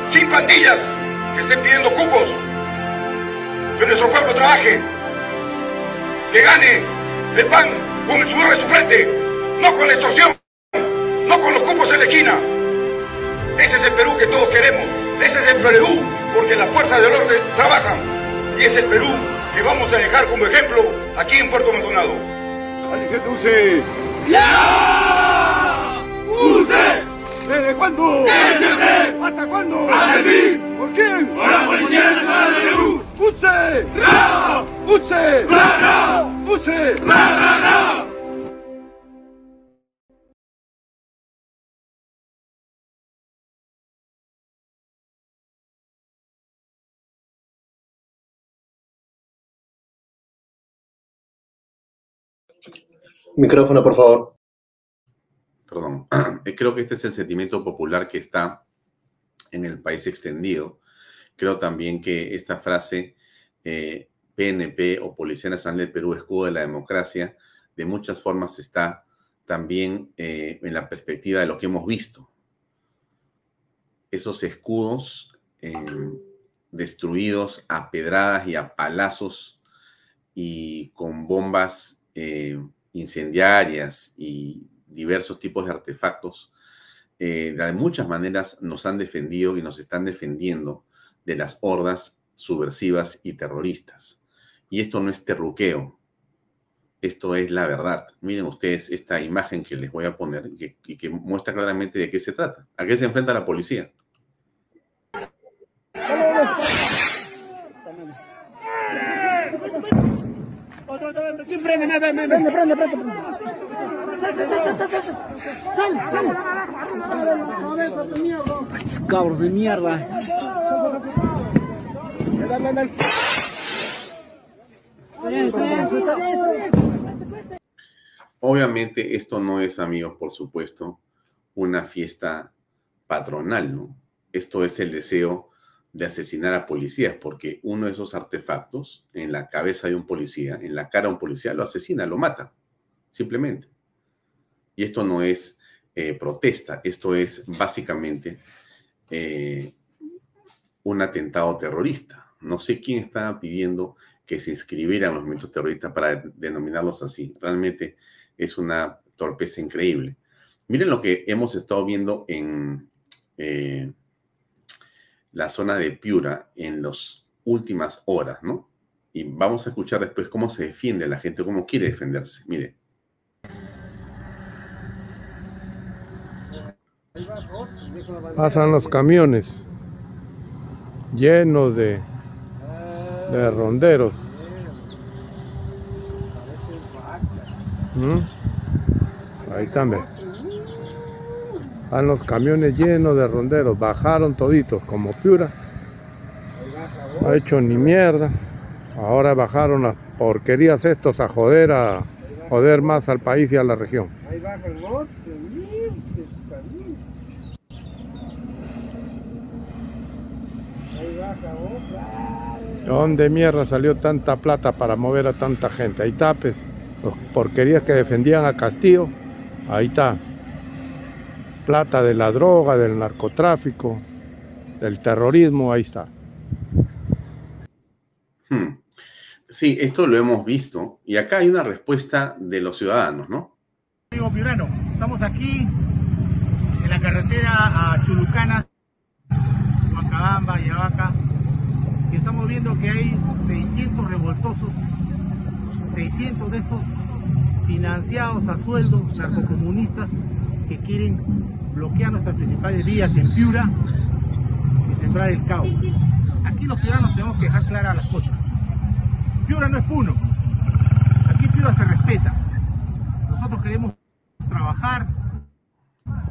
sin pandillas que estén pidiendo cupos, que nuestro pueblo trabaje, que gane el pan con el sudor de su frente, no con la extorsión, no con los cupos en la esquina. Ese es el Perú que todos queremos, ese es el Perú porque las fuerzas del orden trabajan y es el Perú que vamos a dejar como ejemplo aquí en Puerto Maldonado. Alicia Dulce. ¡Ya! ¡Use! ¿Desde cuándo? ¡Desde siempre! ¿Hasta cuándo? ¡Hasta el fin! ¿Por quién? ¡Por la Policía Nacional de Perú! ¡Use! ¡Ra! ¡Use! ¡Ra, ra, ra! Micrófono, por favor. Perdón. Creo que este es el sentimiento popular que está en el país extendido. Creo también que esta frase, eh, PNP o Policía Nacional del Perú, escudo de la democracia, de muchas formas está también eh, en la perspectiva de lo que hemos visto. Esos escudos eh, destruidos a pedradas y a palazos y con bombas eh, incendiarias y diversos tipos de artefactos, eh, de muchas maneras nos han defendido y nos están defendiendo de las hordas subversivas y terroristas. Y esto no es terruqueo, esto es la verdad. Miren ustedes esta imagen que les voy a poner que, y que muestra claramente de qué se trata. ¿A qué se enfrenta la policía? Prende, prende, prende, prende, prende. Sal, sal. Cabros de mierda. Obviamente esto no es, amigos, por supuesto, una fiesta patronal, ¿no? Esto es el deseo de asesinar a policías, porque uno de esos artefactos en la cabeza de un policía, en la cara de un policía, lo asesina, lo mata, simplemente. Y esto no es eh, protesta, esto es básicamente eh, un atentado terrorista. No sé quién estaba pidiendo que se inscribieran los movimientos terroristas para denominarlos así. Realmente es una torpeza increíble. Miren lo que hemos estado viendo en eh, la zona de Piura en las últimas horas, ¿no? Y vamos a escuchar después cómo se defiende la gente, cómo quiere defenderse. Mire. Pasan los camiones llenos de, de ronderos. ¿Mm? Ahí también. Van los camiones llenos de ronderos. Bajaron toditos, como Piura. No ha hecho ni mierda. Ahora bajaron las porquerías estos a joder a joder más al país y a la región. Ahí ocho mil Ahí baja otra. ¿Dónde mierda salió tanta plata para mover a tanta gente? Ahí está, pues, los porquerías que defendían a Castillo, ahí está. Plata de la droga, del narcotráfico, del terrorismo, ahí está. Hmm. Sí, esto lo hemos visto y acá hay una respuesta de los ciudadanos, ¿no? Digo Piurano, estamos aquí en la carretera a Chulucana, Huancabamba, Yavaca, y estamos viendo que hay 600 revoltosos, 600 de estos financiados a sueldo, narcocomunistas, que quieren bloquear nuestras principales vías en Piura y sembrar el caos. Aquí los ciudadanos tenemos que dejar claras las cosas. Piura no es Puno. Aquí Piura se respeta. Nosotros queremos trabajar,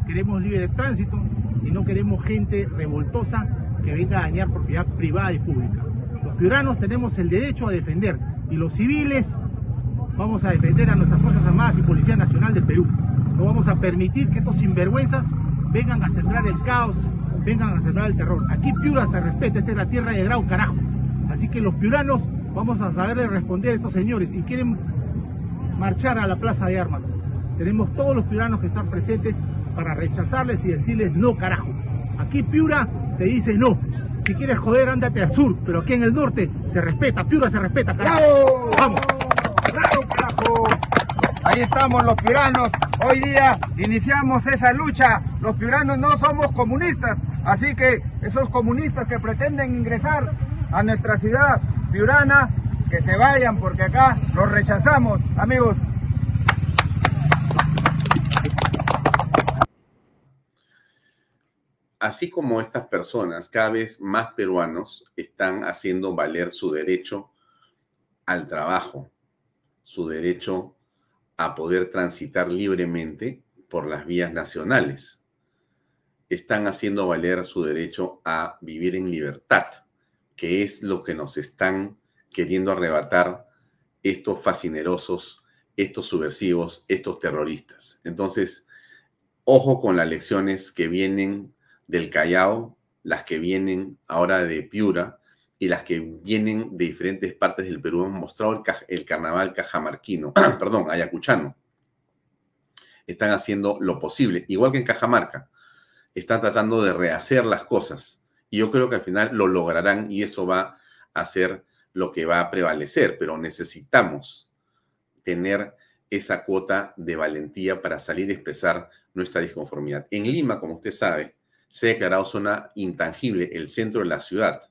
queremos libre tránsito y no queremos gente revoltosa que venga a dañar propiedad privada y pública. Los piuranos tenemos el derecho a defender y los civiles vamos a defender a nuestras Fuerzas Armadas y Policía Nacional del Perú. No vamos a permitir que estos sinvergüenzas vengan a sembrar el caos, vengan a sembrar el terror. Aquí Piura se respeta, esta es la tierra de Grau, carajo. Así que los piuranos vamos a saberle responder a estos señores y quieren marchar a la plaza de armas. Tenemos todos los piuranos que están presentes para rechazarles y decirles no, carajo. Aquí Piura te dice no. Si quieres joder, ándate al sur, pero aquí en el norte se respeta, Piura se respeta, carajo. Vamos. ¡Bravo, carajo! Ahí estamos los piuranos. Hoy día iniciamos esa lucha. Los piuranos no somos comunistas, así que esos comunistas que pretenden ingresar a nuestra ciudad piurana, que se vayan porque acá los rechazamos, amigos. Así como estas personas, cada vez más peruanos están haciendo valer su derecho al trabajo, su derecho a poder transitar libremente por las vías nacionales. Están haciendo valer su derecho a vivir en libertad, que es lo que nos están queriendo arrebatar estos fascinerosos, estos subversivos, estos terroristas. Entonces, ojo con las lecciones que vienen del Callao, las que vienen ahora de Piura y las que vienen de diferentes partes del Perú. Hemos mostrado el, el carnaval cajamarquino, perdón, ayacuchano. Están haciendo lo posible, igual que en Cajamarca. Están tratando de rehacer las cosas. Y yo creo que al final lo lograrán y eso va a ser lo que va a prevalecer, pero necesitamos tener esa cuota de valentía para salir a expresar nuestra disconformidad. En Lima, como usted sabe, se ha declarado zona intangible el centro de la ciudad.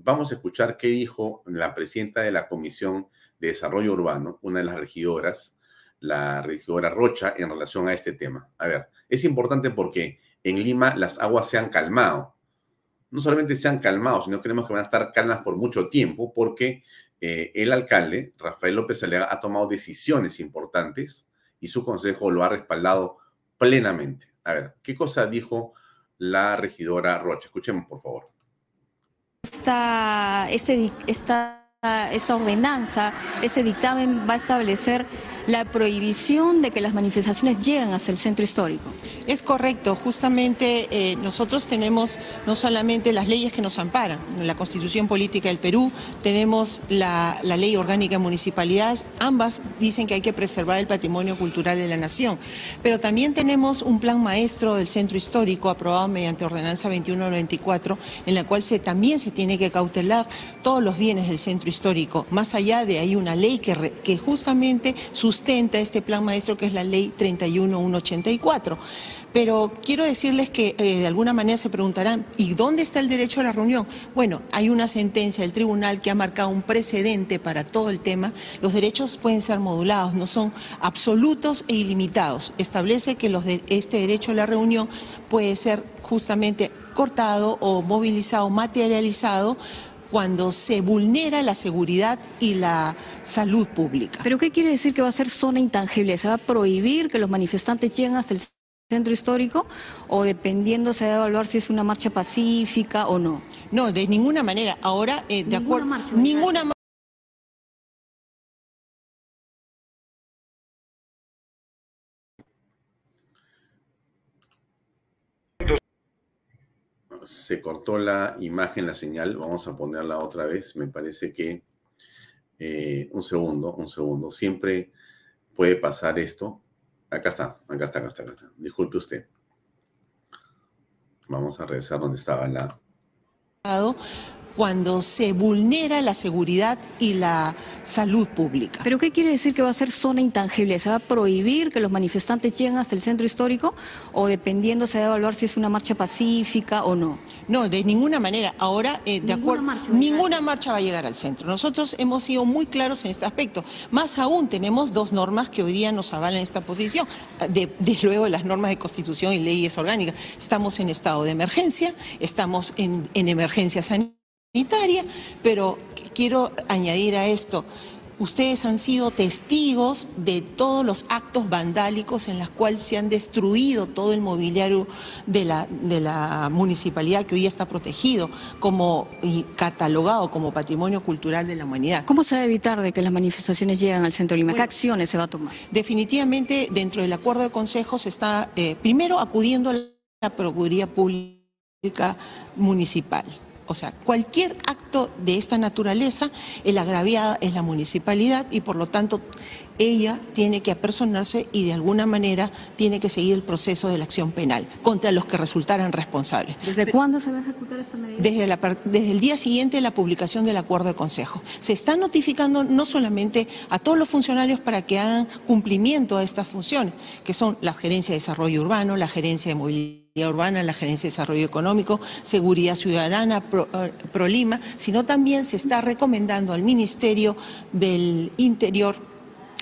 Vamos a escuchar qué dijo la presidenta de la Comisión de Desarrollo Urbano, una de las regidoras, la regidora Rocha, en relación a este tema. A ver, es importante porque en Lima las aguas se han calmado. No solamente se han calmado, sino creemos que van a estar calmas por mucho tiempo porque eh, el alcalde, Rafael López Aliaga, ha tomado decisiones importantes y su consejo lo ha respaldado plenamente. A ver, ¿qué cosa dijo la regidora Rocha. Escuchemos, por favor. Esta, este, esta, esta ordenanza, este dictamen va a establecer la prohibición de que las manifestaciones lleguen hasta el centro histórico. Es correcto, justamente eh, nosotros tenemos no solamente las leyes que nos amparan, la Constitución Política del Perú, tenemos la, Ley Orgánica de Municipalidades, ambas dicen que hay que preservar el patrimonio cultural de la nación, pero también tenemos un plan maestro del centro histórico aprobado mediante Ordenanza 2194, en la cual también se tiene que cautelar todos los bienes del centro histórico. Más allá de ahí una ley que, que justamente sus sustenta este plan maestro que es la ley 31184. Pero quiero decirles que eh, de alguna manera se preguntarán, ¿y dónde está el derecho a la reunión? Bueno, hay una sentencia del tribunal que ha marcado un precedente para todo el tema. Los derechos pueden ser modulados, no son absolutos e ilimitados. Establece que los de, este derecho a la reunión puede ser justamente cortado o movilizado, materializado cuando se vulnera la seguridad y la salud pública. ¿Pero qué quiere decir que va a ser zona intangible? ¿Se va a prohibir que los manifestantes lleguen hasta el centro histórico o dependiendo se va a evaluar si es una marcha pacífica o no? No, de ninguna manera. Ahora, eh, de acuerdo, marcha, ninguna se cortó la imagen, la señal. Vamos a ponerla otra vez. Me parece que... Eh, un segundo, un segundo. Siempre puede pasar esto. Acá está, acá está, acá está, acá está. Disculpe usted. Vamos a regresar donde estaba la cuando se vulnera la seguridad y la salud pública. ¿Pero qué quiere decir que va a ser zona intangible? ¿Se va a prohibir que los manifestantes lleguen hasta el centro histórico o dependiendo se va a evaluar si es una marcha pacífica o no? No, de ninguna manera. Ahora, eh, de acuerdo, marcha ninguna marcha va a llegar al centro. Nosotros hemos sido muy claros en este aspecto. Más aún, tenemos dos normas que hoy día nos avalan esta posición. De, de luego, las normas de constitución y leyes orgánicas. Estamos en estado de emergencia, estamos en, en emergencia sanitaria sanitaria, pero quiero añadir a esto, ustedes han sido testigos de todos los actos vandálicos en los cuales se han destruido todo el mobiliario de la, de la municipalidad que hoy está protegido como, y catalogado como patrimonio cultural de la humanidad. ¿Cómo se va a evitar de que las manifestaciones lleguen al centro de Lima? ¿Qué acciones se va a tomar? Definitivamente, dentro del acuerdo de consejo se está eh, primero acudiendo a la Procuraduría Pública Municipal o sea, cualquier acto de esta naturaleza, el agraviado es la municipalidad y por lo tanto ella tiene que apersonarse y de alguna manera tiene que seguir el proceso de la acción penal contra los que resultaran responsables. ¿Desde cuándo se va a ejecutar esta medida? Desde, desde el día siguiente de la publicación del acuerdo de consejo. Se está notificando no solamente a todos los funcionarios para que hagan cumplimiento a estas funciones, que son la gerencia de desarrollo urbano, la gerencia de movilidad urbana, la Gerencia de Desarrollo Económico, Seguridad Ciudadana, Pro, eh, Prolima, sino también se está recomendando al Ministerio del Interior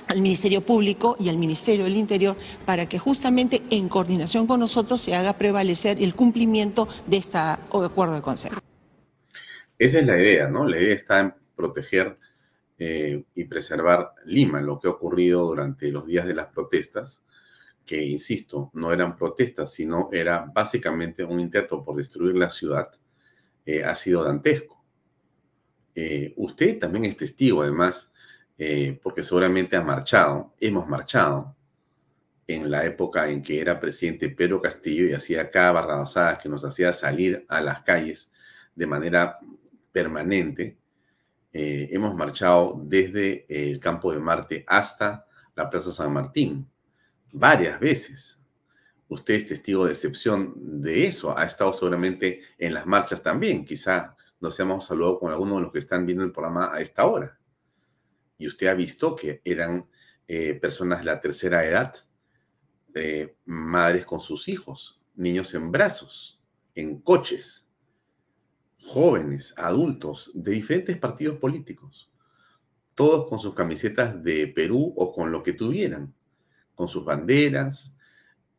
al Ministerio Público y al Ministerio del Interior para que justamente en coordinación con nosotros se haga prevalecer el cumplimiento de este acuerdo de consejo. Esa es la idea, ¿no? La idea está en proteger eh, y preservar Lima, lo que ha ocurrido durante los días de las protestas, que, insisto, no eran protestas, sino era básicamente un intento por destruir la ciudad, eh, ha sido dantesco. Eh, usted también es testigo, además, eh, porque seguramente ha marchado, hemos marchado en la época en que era presidente Pedro Castillo y hacía cada barrabasada que nos hacía salir a las calles de manera permanente. Hemos marchado desde el campo de Marte hasta la Plaza San Martín, varias veces. Usted es testigo de excepción de eso. Ha estado seguramente en las marchas también. Quizá nos hayamos saludado con algunos de los que están viendo el programa a esta hora y usted ha visto que eran eh, personas de la tercera edad, eh, madres con sus hijos, niños en brazos, en coches, jóvenes, adultos de diferentes partidos políticos, todos con sus camisetas de Perú o con lo que tuvieran, con sus banderas,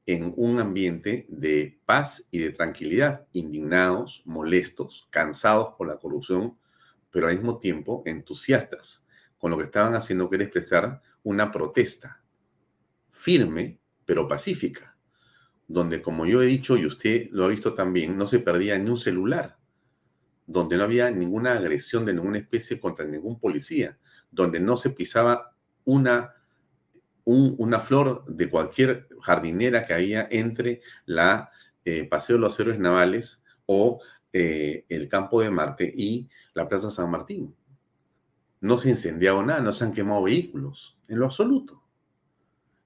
en un ambiente de paz y de tranquilidad, indignados, molestos, cansados por la corrupción, pero al mismo tiempo entusiastas con lo que estaban haciendo, que era expresar una protesta firme, pero pacífica, donde, como yo he dicho y usted lo ha visto también, no se perdía ni un celular, donde no había ninguna agresión de ninguna especie contra ningún policía, donde no se pisaba una, una flor de cualquier jardinera que había entre la eh, Paseo de los Héroes Navales o eh, el Campo de Marte y la Plaza San Martín no se incendiado nada, no se han quemado vehículos, en lo absoluto.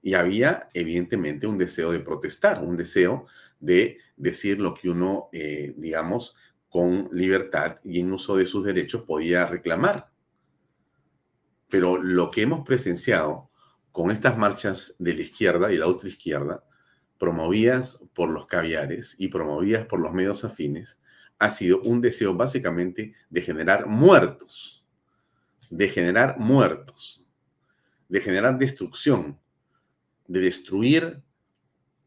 Y había, evidentemente, un deseo de protestar, un deseo de decir lo que uno, eh, digamos, con libertad y en uso de sus derechos podía reclamar. Pero lo que hemos presenciado con estas marchas de la izquierda y la otra izquierda, promovidas por los caviares y promovidas por los medios afines, ha sido un deseo básicamente de generar muertos de generar muertos, de generar destrucción, de destruir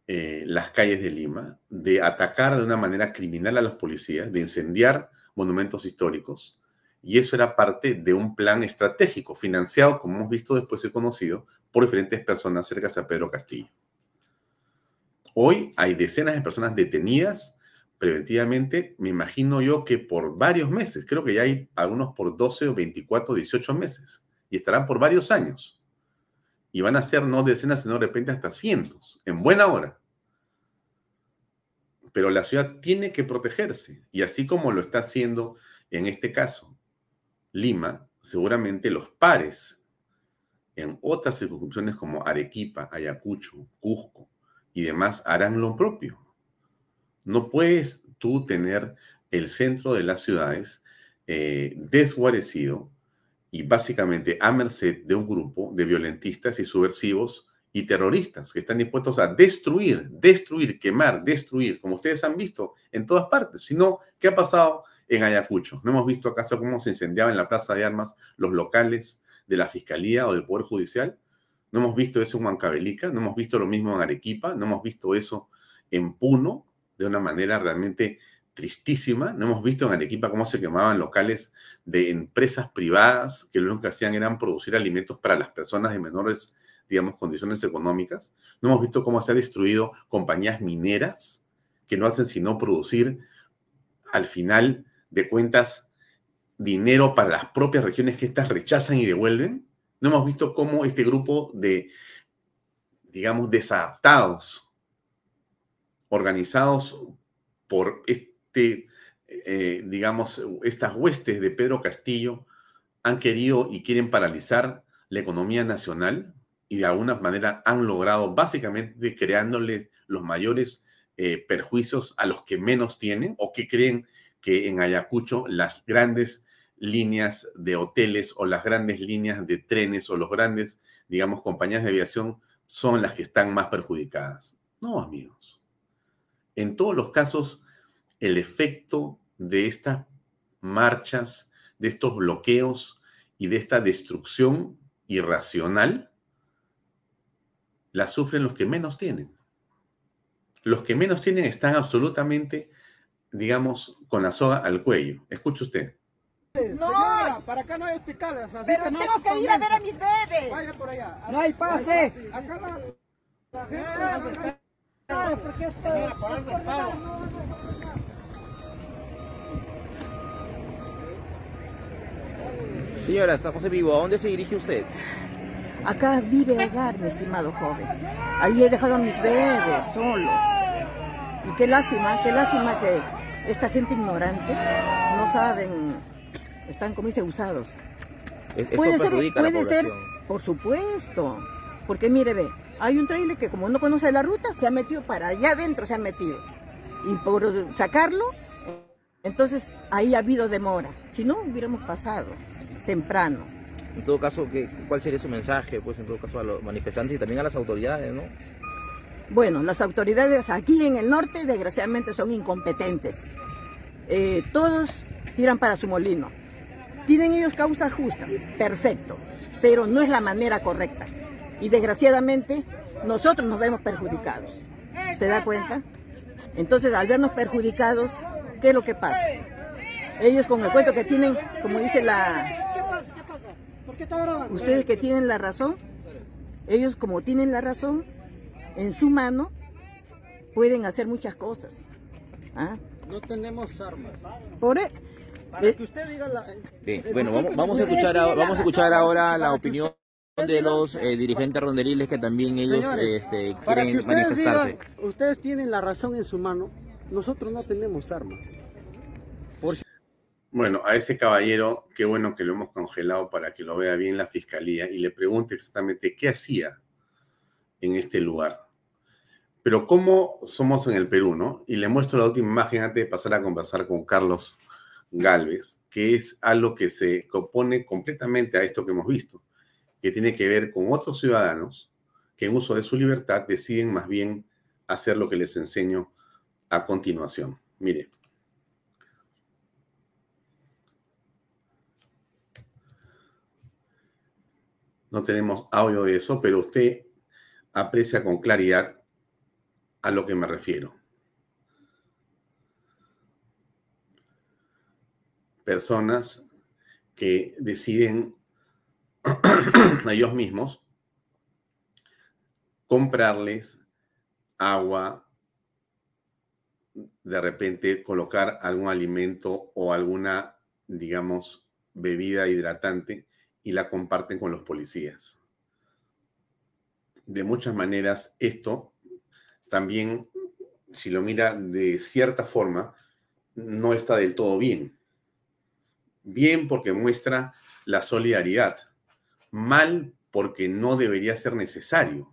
eh, las calles de Lima, de atacar de una manera criminal a los policías, de incendiar monumentos históricos. Y eso era parte de un plan estratégico financiado, como hemos visto después y conocido, por diferentes personas cerca de Pedro Castillo. Hoy hay decenas de personas detenidas preventivamente, me imagino yo que por varios meses, creo que ya hay algunos por 12 o 24, 18 meses, y estarán por varios años. Y van a ser no decenas, sino de repente hasta cientos, en buena hora. Pero la ciudad tiene que protegerse, y así como lo está haciendo en este caso Lima, seguramente los pares en otras circunscripciones como Arequipa, Ayacucho, Cusco y demás harán lo propio. No puedes tú tener el centro de las ciudades eh, desguarecido y básicamente a merced de un grupo de violentistas y subversivos y terroristas que están dispuestos a destruir, destruir, quemar, destruir, como ustedes han visto en todas partes. Si no, ¿qué ha pasado en Ayacucho? ¿No hemos visto acaso cómo se incendiaban en la Plaza de Armas los locales de la Fiscalía o del Poder Judicial? ¿No hemos visto eso en Huancavelica? ¿No hemos visto lo mismo en Arequipa? ¿No hemos visto eso en Puno? de una manera realmente tristísima. No hemos visto en Arequipa cómo se quemaban locales de empresas privadas que lo único que hacían eran producir alimentos para las personas de menores, digamos, condiciones económicas. No hemos visto cómo se ha destruido compañías mineras que no hacen sino producir al final de cuentas dinero para las propias regiones que éstas rechazan y devuelven. No hemos visto cómo este grupo de, digamos, desadaptados organizados por este, eh, digamos, estas huestes de Pedro Castillo, han querido y quieren paralizar la economía nacional y de alguna manera han logrado básicamente creándoles los mayores eh, perjuicios a los que menos tienen o que creen que en Ayacucho las grandes líneas de hoteles o las grandes líneas de trenes o los grandes, digamos, compañías de aviación son las que están más perjudicadas. No, amigos en todos los casos, el efecto de estas marchas, de estos bloqueos y de esta destrucción irracional, la sufren los que menos tienen. Los que menos tienen están absolutamente, digamos, con la soga al cuello. Escuche usted. No, para acá no hay hospitales. así Pero no tengo que ir a ver a mis bebés. Vaya por allá. No hay pase. Acá no. La gente- Claro, porque esto- Señora, estamos en vivo. ¿A dónde se dirige usted? Acá vive hogar, mi estimado joven. Ahí he dejado a mis bebés solos. Y qué lástima, qué lástima que esta gente ignorante no saben, están como dice usados. Es- Puede ser, puede ser, por supuesto. Porque mire, ve, hay un trailer que como no conoce la ruta, se ha metido para allá adentro, se ha metido. Y por sacarlo, entonces ahí ha habido demora. Si no, hubiéramos pasado temprano. En todo caso, ¿qué, ¿cuál sería su mensaje? Pues en todo caso a los manifestantes y también a las autoridades, ¿no? Bueno, las autoridades aquí en el norte desgraciadamente son incompetentes. Eh, todos tiran para su molino. Tienen ellos causas justas, perfecto, pero no es la manera correcta. Y desgraciadamente nosotros nos vemos perjudicados. ¿Se da cuenta? Entonces, al vernos perjudicados, ¿qué es lo que pasa? Ellos con el cuento que tienen, como dice la... ¿Qué pasa? ¿Qué pasa? ¿Por qué está grabando? Ustedes que tienen la razón, ellos como tienen la razón, en su mano pueden hacer muchas cosas. ¿Ah? No tenemos armas. Por e- Para eh, que usted diga la... Bien, bueno, vamos, vamos a escuchar ahora, vamos a escuchar ahora la opinión de los eh, dirigentes ronderiles que también ellos Señores, este, Para que quieren ustedes manifestarse. digan, ustedes tienen la razón en su mano, nosotros no tenemos armas. Por Bueno, a ese caballero, qué bueno que lo hemos congelado para que lo vea bien la fiscalía y le pregunte exactamente qué hacía en este lugar. Pero cómo somos en el Perú, ¿no? Y le muestro la última imagen antes de pasar a conversar con Carlos Galvez, que es algo que se opone completamente a esto que hemos visto, que tiene que ver con otros ciudadanos que en uso de su libertad deciden más bien hacer lo que les enseño a continuación. Mire. No tenemos audio de eso, pero usted aprecia con claridad a lo que me refiero. Personas que deciden a ellos mismos comprarles agua, de repente colocar algún alimento o alguna, digamos, bebida hidratante y la comparten con los policías. De muchas maneras, esto también, si lo mira de cierta forma, no está del todo bien. Bien porque muestra la solidaridad. Mal porque no debería ser necesario.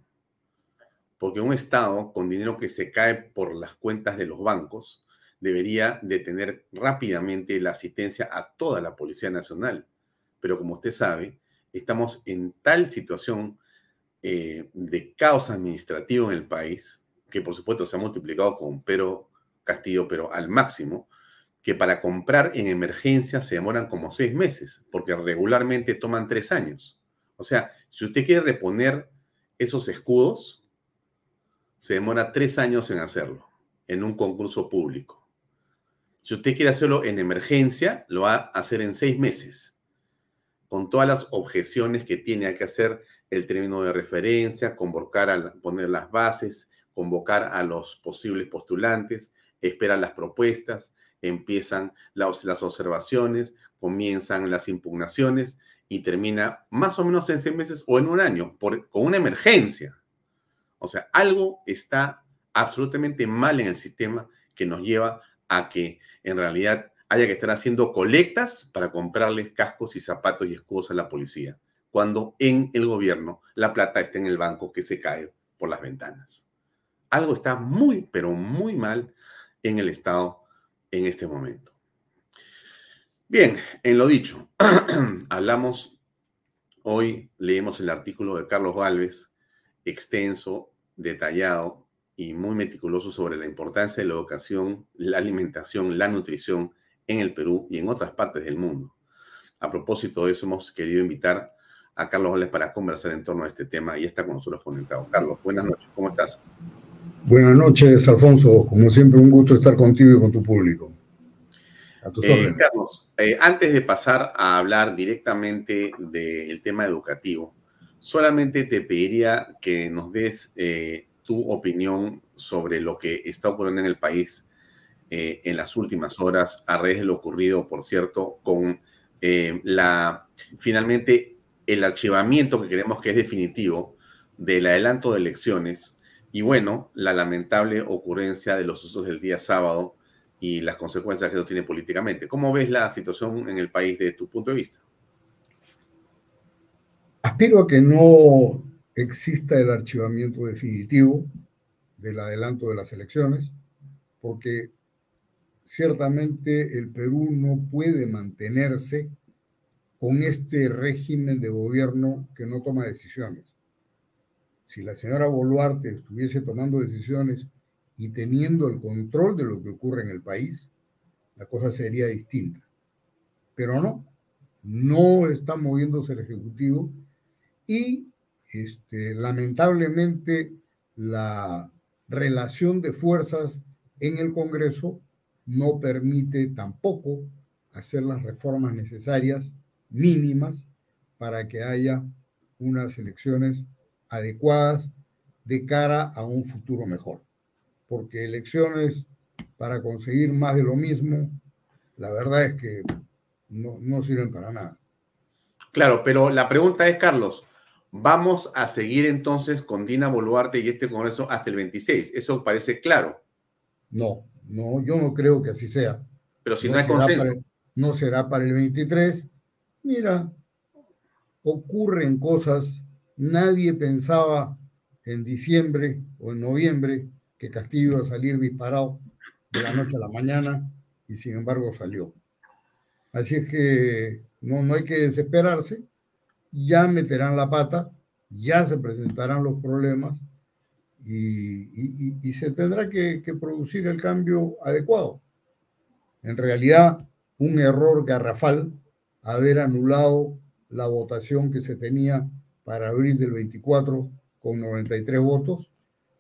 Porque un Estado con dinero que se cae por las cuentas de los bancos debería detener rápidamente la asistencia a toda la Policía Nacional. Pero como usted sabe, estamos en tal situación eh, de caos administrativo en el país, que por supuesto se ha multiplicado con Pero Castillo, pero al máximo, que para comprar en emergencia se demoran como seis meses, porque regularmente toman tres años. O sea, si usted quiere reponer esos escudos, se demora tres años en hacerlo, en un concurso público. Si usted quiere hacerlo en emergencia, lo va a hacer en seis meses, con todas las objeciones que tiene que hacer el término de referencia, convocar a poner las bases, convocar a los posibles postulantes, esperar las propuestas, empiezan las, las observaciones, comienzan las impugnaciones y termina más o menos en seis meses o en un año, por, con una emergencia. O sea, algo está absolutamente mal en el sistema que nos lleva a que en realidad haya que estar haciendo colectas para comprarles cascos y zapatos y escudos a la policía, cuando en el gobierno la plata está en el banco que se cae por las ventanas. Algo está muy, pero muy mal en el Estado en este momento. Bien, en lo dicho, hablamos, hoy leemos el artículo de Carlos Galvez, extenso, detallado, y muy meticuloso sobre la importancia de la educación, la alimentación, la nutrición en el Perú y en otras partes del mundo. A propósito de eso, hemos querido invitar a Carlos Oles para conversar en torno a este tema y está con nosotros conectado. Carlos, buenas noches, ¿cómo estás? Buenas noches, Alfonso. Como siempre, un gusto estar contigo y con tu público. A tus eh, Carlos, eh, antes de pasar a hablar directamente del tema educativo, solamente te pediría que nos des eh, tu opinión sobre lo que está ocurriendo en el país en las últimas horas, a raíz de lo ocurrido, por cierto, con la finalmente el archivamiento que creemos que es definitivo del adelanto de elecciones y bueno, la lamentable ocurrencia de los usos del día sábado y las consecuencias que eso tiene políticamente. ¿Cómo ves la situación en el país desde tu punto de vista? Aspiro a que no exista el archivamiento definitivo del adelanto de las elecciones, porque ciertamente el Perú no puede mantenerse con este régimen de gobierno que no toma decisiones si la señora Boluarte estuviese tomando decisiones y teniendo el control de lo que ocurre en el país, la cosa sería distinta. Pero no, no está moviéndose el Ejecutivo y este, lamentablemente la relación de fuerzas en el Congreso no permite tampoco hacer las reformas necesarias mínimas para que haya unas elecciones adecuadas de cara a un futuro mejor. Porque elecciones para conseguir más de lo mismo, la verdad es que no, sirven para nada. Claro, pero la pregunta es, Carlos, ¿vamos a seguir entonces con Dina Boluarte y este Congreso hasta el 26? Eso parece claro. No, no, yo no creo que así sea. Pero si no, hay consenso. no será para el 23. Mira, ocurren cosas Nadie pensaba en diciembre o en noviembre que Castillo iba a salir disparado de la noche a la mañana y sin embargo salió. Así es que no, no hay que desesperarse, ya meterán la pata, ya se presentarán los problemas y, se tendrá que, que producir el cambio adecuado. En realidad, un error garrafal haber anulado la votación que se tenía para abril del 24 con 93 votos,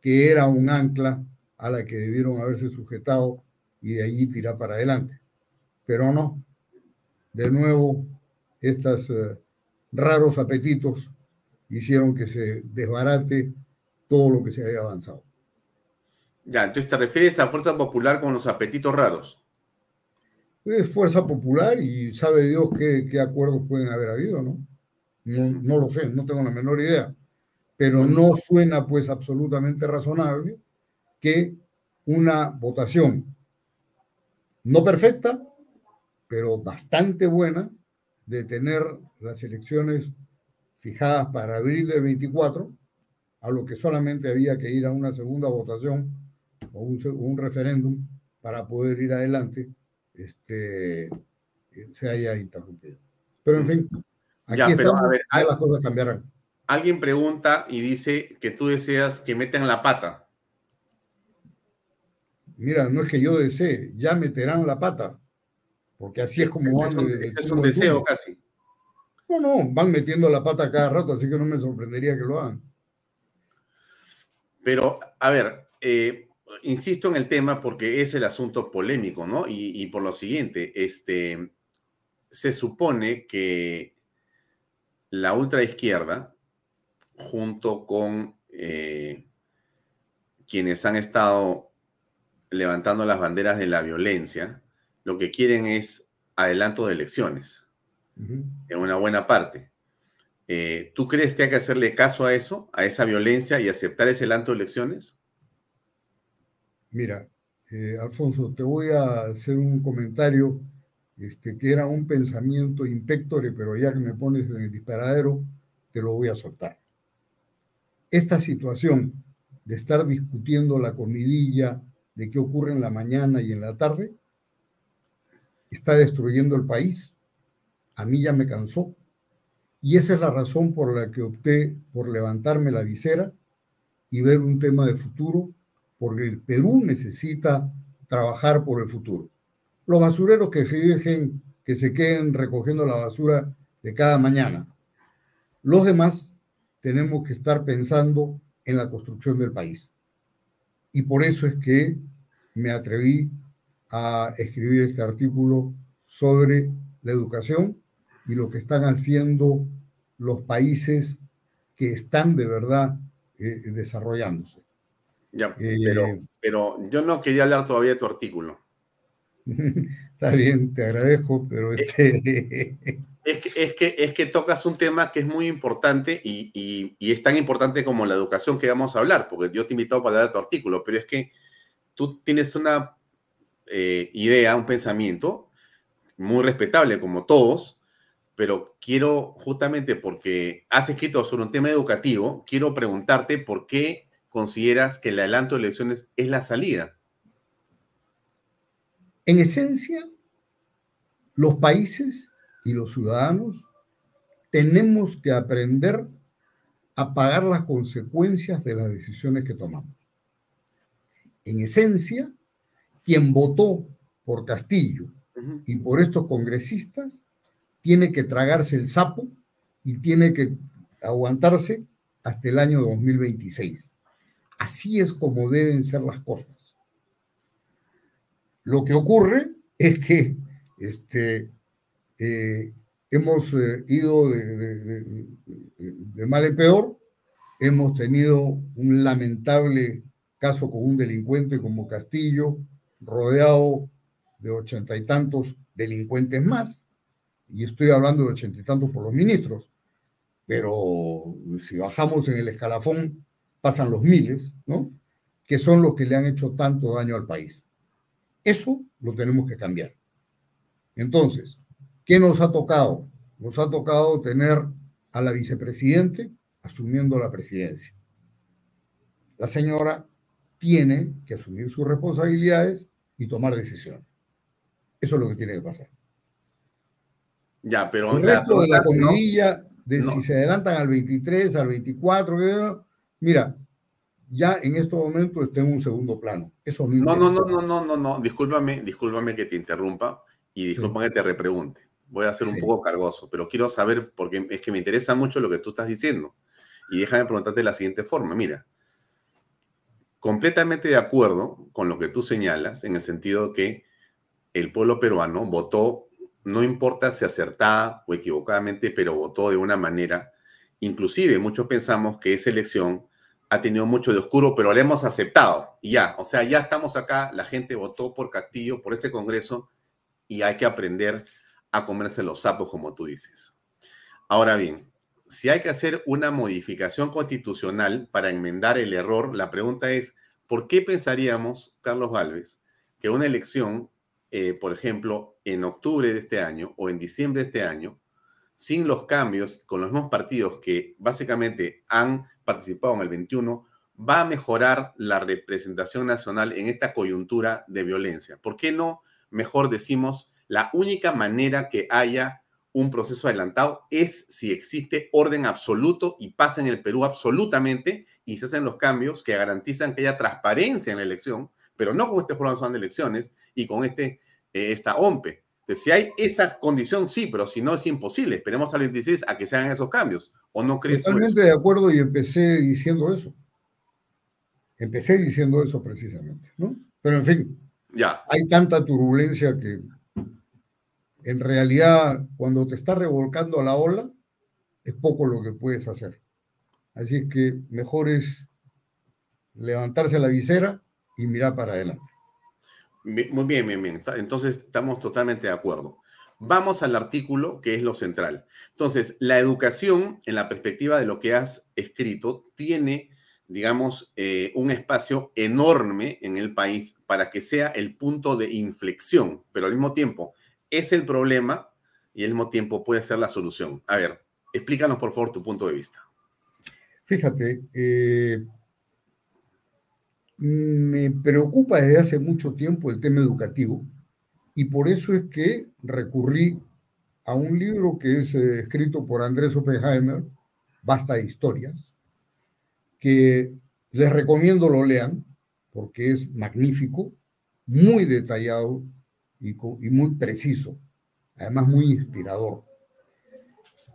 que era un ancla a la que debieron haberse sujetado y de allí tirar para adelante. Pero no, de nuevo, estos eh, raros apetitos hicieron que se desbarate todo lo que se había avanzado. Ya, entonces te refieres a Fuerza Popular con los apetitos raros. Es Fuerza Popular y sabe Dios qué, qué acuerdos pueden haber habido, ¿no? No, lo sé, no tengo la menor idea. Pero no suena pues absolutamente razonable que una votación no perfecta, pero bastante buena, de tener las elecciones fijadas para abril del 24, a lo que solamente había que ir a una segunda votación o un, referéndum para poder ir adelante, este, se haya interrumpido. Pero en fin, ya, pero a ver, las cosas cambiarán. Alguien pregunta y dice que tú deseas que metan la pata. Mira, no es que yo desee, ya meterán la pata, porque así es como van. Es un, deseo casi. No, no, van metiendo la pata cada rato, así que no me sorprendería que lo hagan. Pero, a ver, eh, insisto en el tema porque es el asunto polémico, ¿no? Y, y por lo siguiente, este, se supone que la ultraizquierda, junto con eh, quienes han estado levantando las banderas de la violencia, lo que quieren es adelanto de elecciones, en una buena parte. Eh, ¿Tú crees que hay que hacerle caso a eso, a esa violencia y aceptar ese adelanto de elecciones? Mira, eh, Alfonso, te voy a hacer un comentario este, que era un pensamiento impectore, pero ya que me pones en el disparadero, te lo voy a soltar. Esta situación de estar discutiendo la comidilla de qué ocurre en la mañana y en la tarde, está destruyendo el país. A mí ya me cansó. Y esa es la razón por la que opté por levantarme la visera y ver un tema de futuro porque el Perú necesita trabajar por el futuro. Los basureros que se dejen, que se queden recogiendo la basura de cada mañana. Los demás tenemos que estar pensando en la construcción del país. Y por eso es que me atreví a escribir este artículo sobre la educación y lo que están haciendo los países que están de verdad eh, desarrollándose. Ya, pero, eh, pero yo no quería hablar todavía de tu artículo. Está bien, te agradezco, pero eh, este... Es que, es, que, es que tocas un tema que es muy importante y, y, y, es tan importante como la educación que vamos a hablar, porque yo te he invitado para hablar de tu artículo, pero es que tú tienes una eh, idea, un pensamiento muy respetable como todos, pero quiero justamente porque has escrito sobre un tema educativo, quiero preguntarte por qué consideras que el adelanto de elecciones es la salida. En esencia, los países y los ciudadanos tenemos que aprender a pagar las consecuencias de las decisiones que tomamos. En esencia, quien votó por Castillo y por estos congresistas tiene que tragarse el sapo y tiene que aguantarse hasta el año 2026. Así es como deben ser las cosas. Lo que ocurre es que este, eh, hemos eh, ido de, mal en peor, hemos tenido un lamentable caso con un delincuente como Castillo, rodeado de ochenta y tantos delincuentes más, y estoy hablando de ochenta y tantos por los ministros, pero si bajamos en el escalafón pasan los miles, ¿no? Que son los que le han hecho tanto daño al país. Eso lo tenemos que cambiar. Entonces, ¿qué nos ha tocado? Nos ha tocado tener a la vicepresidente asumiendo la presidencia. La señora tiene que asumir sus responsabilidades y tomar decisiones. Eso es lo que tiene que pasar. Ya, pero el resto de la comidilla, de no. si se adelantan al 23, al 24, mira, ya en estos momentos está en un segundo plano. Eso no, no, no, no, no, no, no, discúlpame, discúlpame que te interrumpa y discúlpame sí. que te repregunte. Voy a ser un sí. poco cargoso, pero quiero saber, porque es que me interesa mucho lo que tú estás diciendo. Y déjame preguntarte de la siguiente forma. Mira, completamente de acuerdo con lo que tú señalas, en el sentido que el pueblo peruano votó, no importa si acertada o equivocadamente, pero votó de una manera, inclusive muchos pensamos que esa elección ha tenido mucho de oscuro, pero la hemos aceptado. Y ya, o sea, ya estamos acá, la gente votó por Castillo, por ese Congreso, y hay que aprender a comerse los sapos, como tú dices. Ahora bien, si hay que hacer una modificación constitucional para enmendar el error, la pregunta es, ¿por qué pensaríamos, Carlos Galvez, que una elección, eh, por ejemplo, en octubre de este año o en diciembre de este año, sin los cambios, con los mismos partidos que básicamente han participado en el 21, va a mejorar la representación nacional en esta coyuntura de violencia? ¿Por qué no mejor decimos la única manera que haya un proceso adelantado es si existe orden absoluto y pasa en el Perú absolutamente y se hacen los cambios que garantizan que haya transparencia en la elección, pero no con este Nacional de Elecciones y con este, eh, esta OMPE. Entonces, si hay esa condición, sí, pero si no es imposible. Esperemos al 26 a que se hagan esos cambios. ¿O no crees Totalmente de acuerdo y empecé diciendo eso. Empecé diciendo eso precisamente, ¿no? Pero en fin, ya. hay tanta turbulencia que en realidad cuando te está revolcando la ola, es poco lo que puedes hacer. Así que mejor es levantarse la visera y mirar para adelante. Muy bien, bien, bien. Entonces estamos totalmente de acuerdo. Vamos al artículo que es lo central. Entonces, la educación, en la perspectiva de lo que has escrito, tiene, digamos, eh, un espacio enorme en el país para que sea el punto de inflexión, pero al mismo tiempo es el problema y al mismo tiempo puede ser la solución. A ver, explícanos por favor tu punto de vista. Fíjate, eh, me preocupa desde hace mucho tiempo el tema educativo y por eso es que recurrí a un libro que es eh, escrito por Andrés Oppenheimer, Basta de Historias, que les recomiendo lo lean, porque es magnífico, muy detallado y, y muy preciso, además muy inspirador.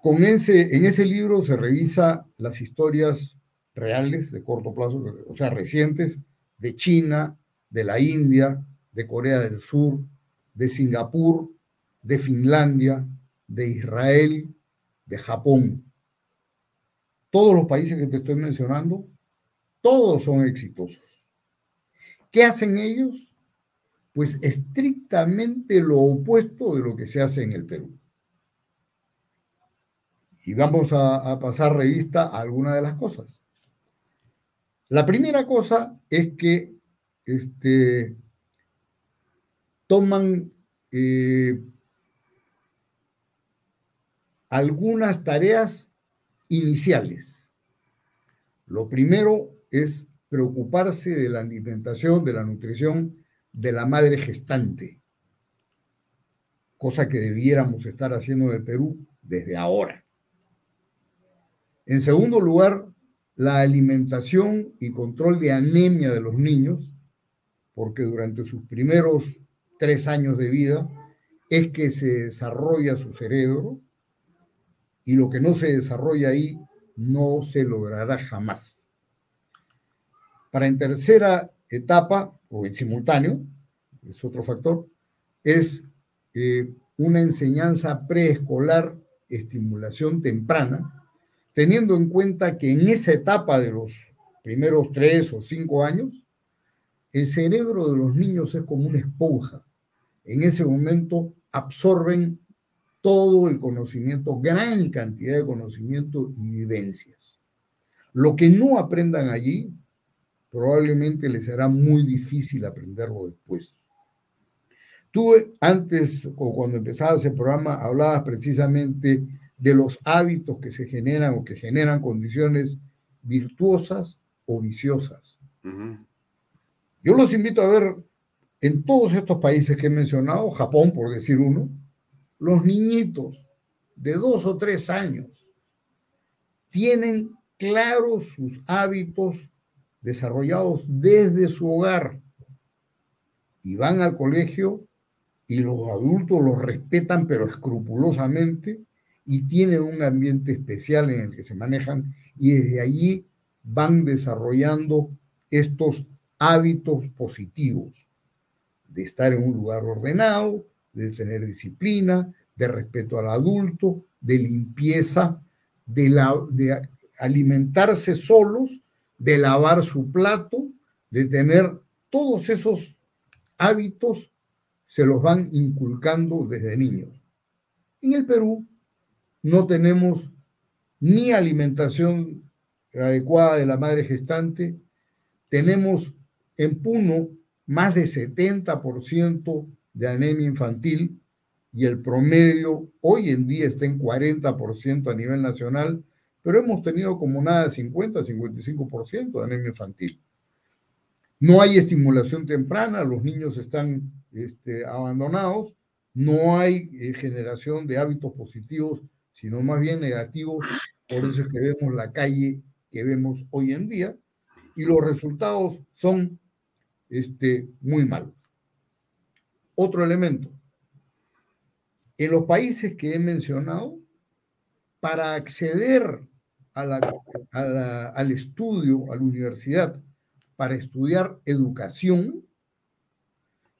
Con ese, en ese libro se revisa las historias reales de corto plazo, o sea, recientes, de China, de la India, de Corea del Sur, de Singapur, de Finlandia, de Israel, de Japón. Todos los países que te estoy mencionando, todos son exitosos. ¿Qué hacen ellos? Pues estrictamente lo opuesto de lo que se hace en el Perú. Y vamos a, pasar revista a algunas de las cosas. La primera cosa es que este, toman eh, algunas tareas iniciales. Lo primero es preocuparse de la alimentación, de la nutrición de la madre gestante, cosa que debiéramos estar haciendo en el Perú desde ahora. En segundo lugar, la alimentación y control de anemia de los niños, porque durante sus primeros tres años de vida es que se desarrolla su cerebro y lo que no se desarrolla ahí no se logrará jamás. Para en tercera etapa, o en simultáneo, es otro factor, es eh, una enseñanza preescolar, estimulación temprana, teniendo en cuenta que en esa etapa de los primeros tres o cinco años, el cerebro de los niños es como una esponja. En ese momento absorben todo el conocimiento, gran cantidad de conocimiento y vivencias. Lo que no aprendan allí, probablemente les será muy difícil aprenderlo después. Tú antes, o cuando empezabas el programa, hablabas precisamente de los hábitos que se generan o que generan condiciones virtuosas o viciosas. Yo los invito a ver en todos estos países que he mencionado, Japón por decir uno, los niñitos de dos o tres años tienen claros sus hábitos desarrollados desde su hogar y van al colegio y los adultos los respetan pero escrupulosamente y tienen un ambiente especial en el que se manejan y desde allí van desarrollando estos hábitos positivos de estar en un lugar ordenado, de tener disciplina, de respeto al adulto, de limpieza, de, alimentarse solos, de lavar su plato, de tener todos esos hábitos se los van inculcando desde niños. En el Perú no tenemos ni alimentación adecuada de la madre gestante, tenemos en Puno más de 70% de anemia infantil y el promedio hoy en día está en 40% a nivel nacional, pero hemos tenido como nada 50, 55% de anemia infantil. No hay estimulación temprana, los niños están este, abandonados, no hay eh, generación de hábitos positivos sino más bien negativos. Por eso es que vemos la calle que vemos hoy en día y los resultados son este, muy malos. Otro elemento. En los países que he mencionado, para acceder al estudio, a la universidad, para estudiar educación,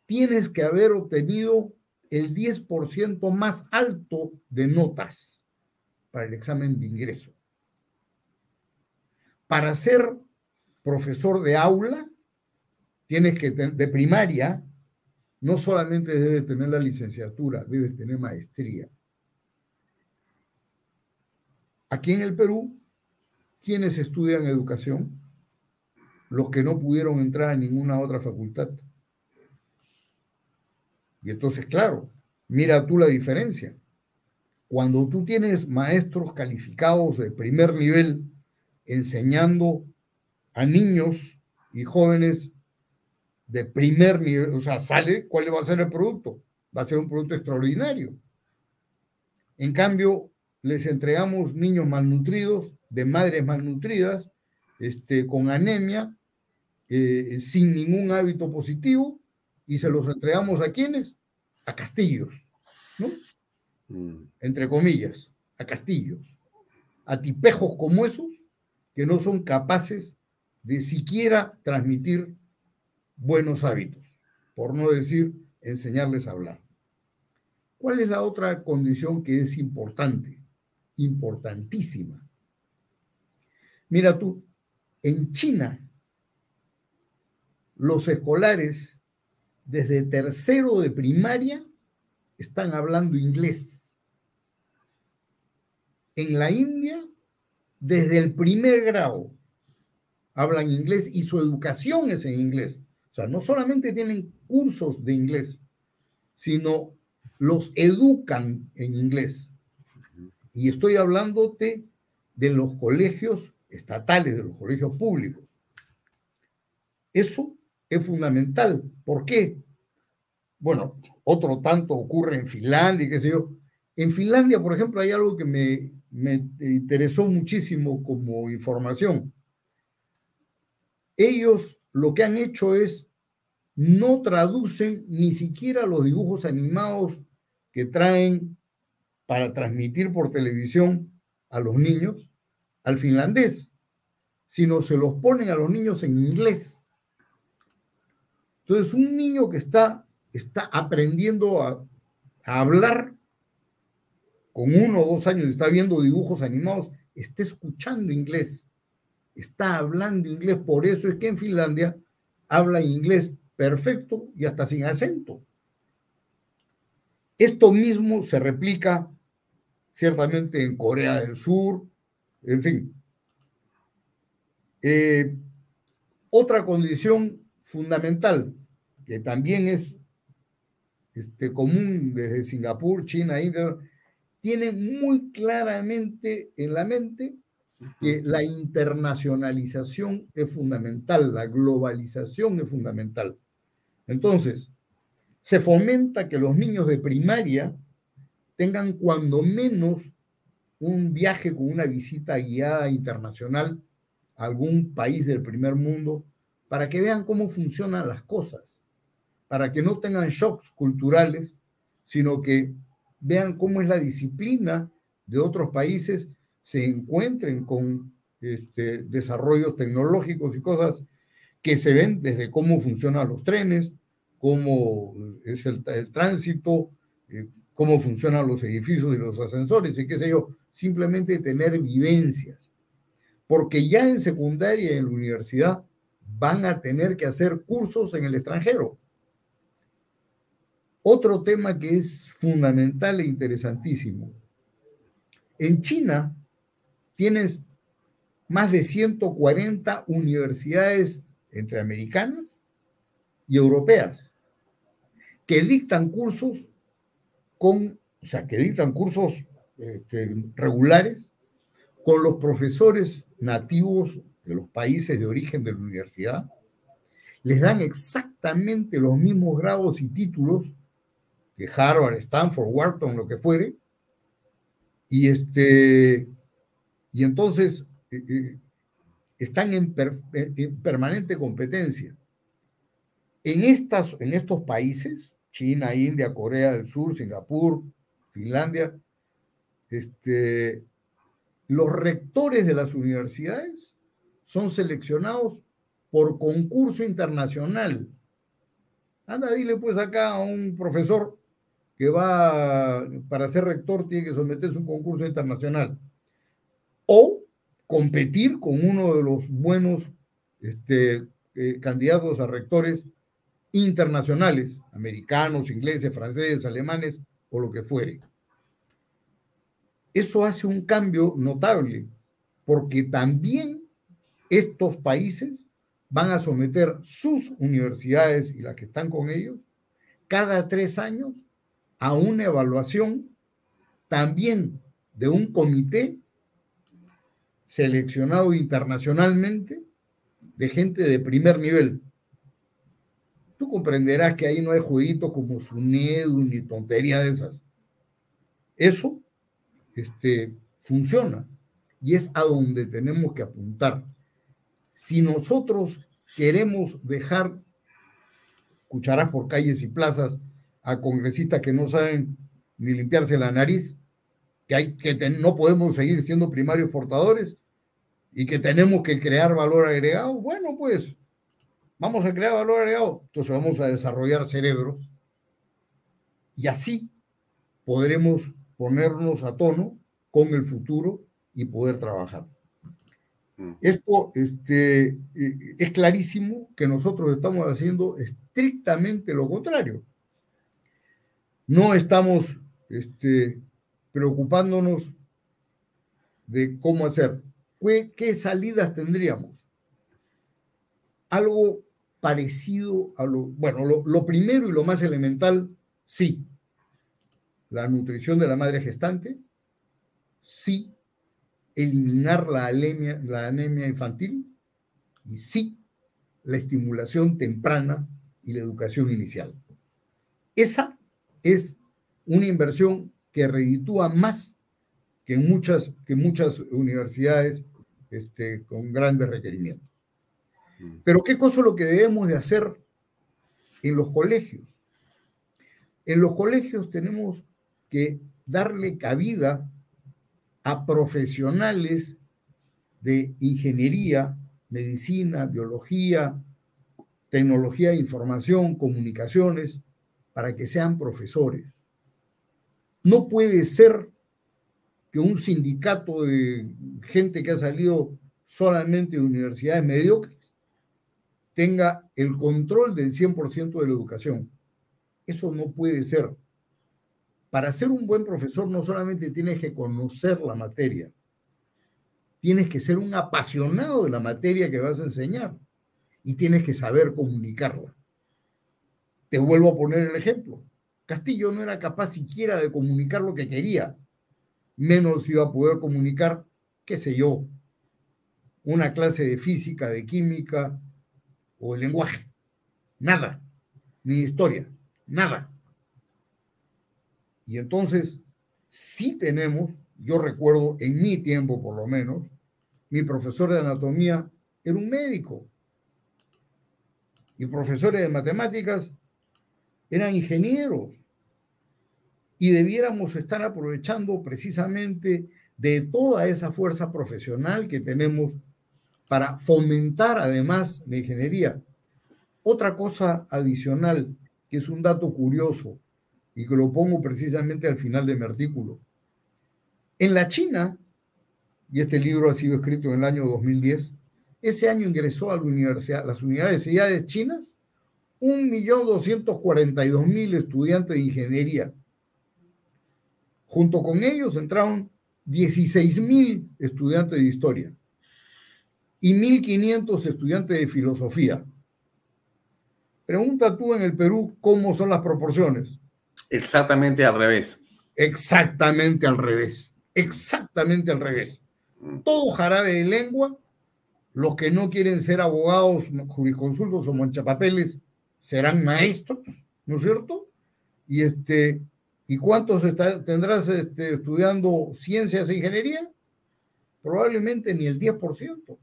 tienes que haber obtenido el 10% más alto de notas para el examen de ingreso. Para ser profesor de aula, tienes que, de primaria, no solamente debes tener la licenciatura, debes tener maestría. Aquí en el Perú, ¿quiénes estudian educación? Los que no pudieron entrar a ninguna otra facultad. Y entonces, claro, mira tú la diferencia. Cuando tú tienes maestros calificados de primer nivel enseñando a niños y jóvenes de primer nivel, o sea, sale, ¿cuál va a ser el producto? Va a ser un producto extraordinario. En cambio, les entregamos niños malnutridos, de madres malnutridas, este, con anemia, eh, sin ningún hábito positivo y se los entregamos a quienes? A castillos, ¿no? Entre comillas, a castillos, a tipejos como esos que no son capaces de siquiera transmitir buenos hábitos, por no decir enseñarles a hablar. ¿Cuál es la otra condición que es importante? Importantísima. Mira tú, en China, los escolares desde tercero de primaria están hablando inglés. En la India, desde el primer grado, hablan inglés y su educación es en inglés. O sea, no solamente tienen cursos de inglés, sino los educan en inglés. Y estoy hablándote de los colegios estatales, de los colegios públicos. Eso es fundamental. ¿Por qué? Bueno, otro tanto ocurre en Finlandia, qué sé yo. En Finlandia, por ejemplo, hay algo que me, me interesó muchísimo como información. Ellos lo que han hecho es no traducen ni siquiera los dibujos animados que traen para transmitir por televisión a los niños al finlandés, sino se los ponen a los niños en inglés. Entonces, un niño que está, está aprendiendo a, hablar con uno o dos años está viendo dibujos animados, está escuchando inglés, está hablando inglés. Por eso es que en Finlandia habla inglés perfecto y hasta sin acento. Esto mismo se replica ciertamente en Corea del Sur, en fin. Eh, otra condición fundamental, que también es este, común desde Singapur, China, India, tiene muy claramente en la mente que la internacionalización es fundamental, la globalización es fundamental. Entonces, se fomenta que los niños de primaria tengan cuando menos un viaje con una visita guiada internacional a algún país del primer mundo para que vean cómo funcionan las cosas, para que no tengan shocks culturales, sino que vean cómo es la disciplina de otros países, se encuentren con este, desarrollos tecnológicos y cosas que se ven desde cómo funcionan los trenes, cómo es el, tránsito, eh, cómo funcionan los edificios y los ascensores y qué sé yo, simplemente tener vivencias. Porque ya en secundaria y en la universidad van a tener que hacer cursos en el extranjero. Otro tema que es fundamental e interesantísimo. En China tienes más de 140 universidades entre americanas y europeas que dictan cursos con, o sea, que dictan cursos este, regulares con los profesores nativos de los países de origen de la universidad, les dan exactamente los mismos grados y títulos que Harvard, Stanford, Wharton, lo que fuere, y este, y entonces eh, eh, están en, en, permanente competencia. En, estas, en estos países, China, India, Corea del Sur, Singapur, Finlandia, este, los rectores de las universidades son seleccionados por concurso internacional. Anda, dile pues acá a un profesor que va para ser rector tiene que someterse a un concurso internacional. O competir con uno de los buenos este, eh, candidatos a rectores internacionales, americanos, ingleses, franceses, alemanes o lo que fuere. Eso hace un cambio notable, porque también estos países van a someter sus universidades y las que están con ellos cada tres años a una evaluación también de un comité seleccionado internacionalmente de gente de primer nivel, tú comprenderás que ahí no hay jueguitos como Sunedu ni tontería de esas. Eso este, funciona y es a donde tenemos que apuntar. Si nosotros queremos dejar cucharas por calles y plazas a congresistas que no saben ni limpiarse la nariz, que, hay, que no podemos seguir siendo primarios portadores y que tenemos que crear valor agregado. Bueno, pues vamos a crear valor agregado. Entonces vamos a desarrollar cerebros y así podremos ponernos a tono con el futuro y poder trabajar. Mm. Esto este, es clarísimo que nosotros estamos haciendo estrictamente lo contrario. No estamos este, preocupándonos de cómo hacer. ¿Qué, salidas tendríamos? Algo parecido a lo, bueno, lo, primero y lo más elemental, sí. La nutrición de la madre gestante, sí. Eliminar la anemia, la anemia infantil y sí, la estimulación temprana y la educación inicial. Esa es una inversión que reditúa más que muchas, que muchas universidades este, con grandes requerimientos. Mm. Pero ¿qué cosa es lo que debemos de hacer en los colegios? En los colegios tenemos que darle cabida a profesionales de ingeniería, medicina, biología, tecnología de información, comunicaciones, para que sean profesores. No puede ser que un sindicato de gente que ha salido solamente de universidades mediocres tenga el control del 100% de la educación. Eso no puede ser. Para ser un buen profesor no solamente tienes que conocer la materia, tienes que ser un apasionado de la materia que vas a enseñar y tienes que saber comunicarla. Te vuelvo a poner el ejemplo. Castillo no era capaz siquiera de comunicar lo que quería, menos iba a poder comunicar, qué sé yo, una clase de física, de química o de lenguaje. Nada, ni historia, nada. Y entonces, sí tenemos, yo recuerdo en mi tiempo por lo menos, mi profesor de anatomía era un médico. Y profesores de matemáticas eran ingenieros y debiéramos estar aprovechando precisamente de toda esa fuerza profesional que tenemos para fomentar además la ingeniería. Otra cosa adicional, que es un dato curioso y que lo pongo precisamente al final de mi artículo. En la China, y este libro ha sido escrito en el año 2010, ese año ingresó a la universidad, las universidades chinas 1.242.000 estudiantes de ingeniería. Junto con ellos entraron 16.000 estudiantes de historia y 1.500 estudiantes de filosofía. Pregunta tú en el Perú cómo son las proporciones. Exactamente al revés. Exactamente al revés. Exactamente al revés. Mm. Todo jarabe de lengua, los que no quieren ser abogados, jurisconsultos o manchapapeles, serán maestros, ¿no es cierto? Y, este, ¿y cuántos tendrás este, estudiando ciencias e ingeniería? Probablemente ni el 10%.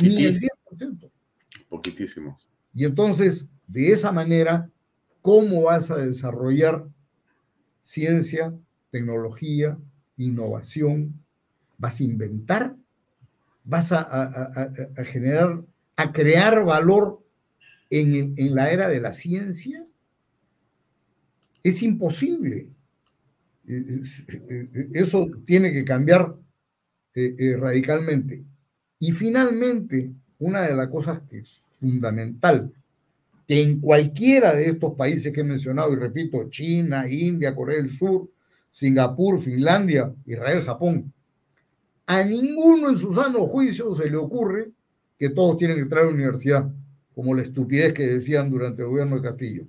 Ni el 10%. Poquitísimo. Y entonces, de esa manera, ¿cómo vas a desarrollar ciencia, tecnología, innovación? ¿Vas a inventar? ¿Vas a, a generar, a crear valor en, la era de la ciencia es imposible. Eh, eh, eh, eso tiene que cambiar radicalmente. Y finalmente, una de las cosas que es fundamental, que en cualquiera de estos países que he mencionado, y repito, China, India, Corea del Sur, Singapur, Finlandia, Israel, Japón, a ninguno en su sano juicio se le ocurre que todos tienen que entrar a la universidad como la estupidez que decían durante el gobierno de Castillo.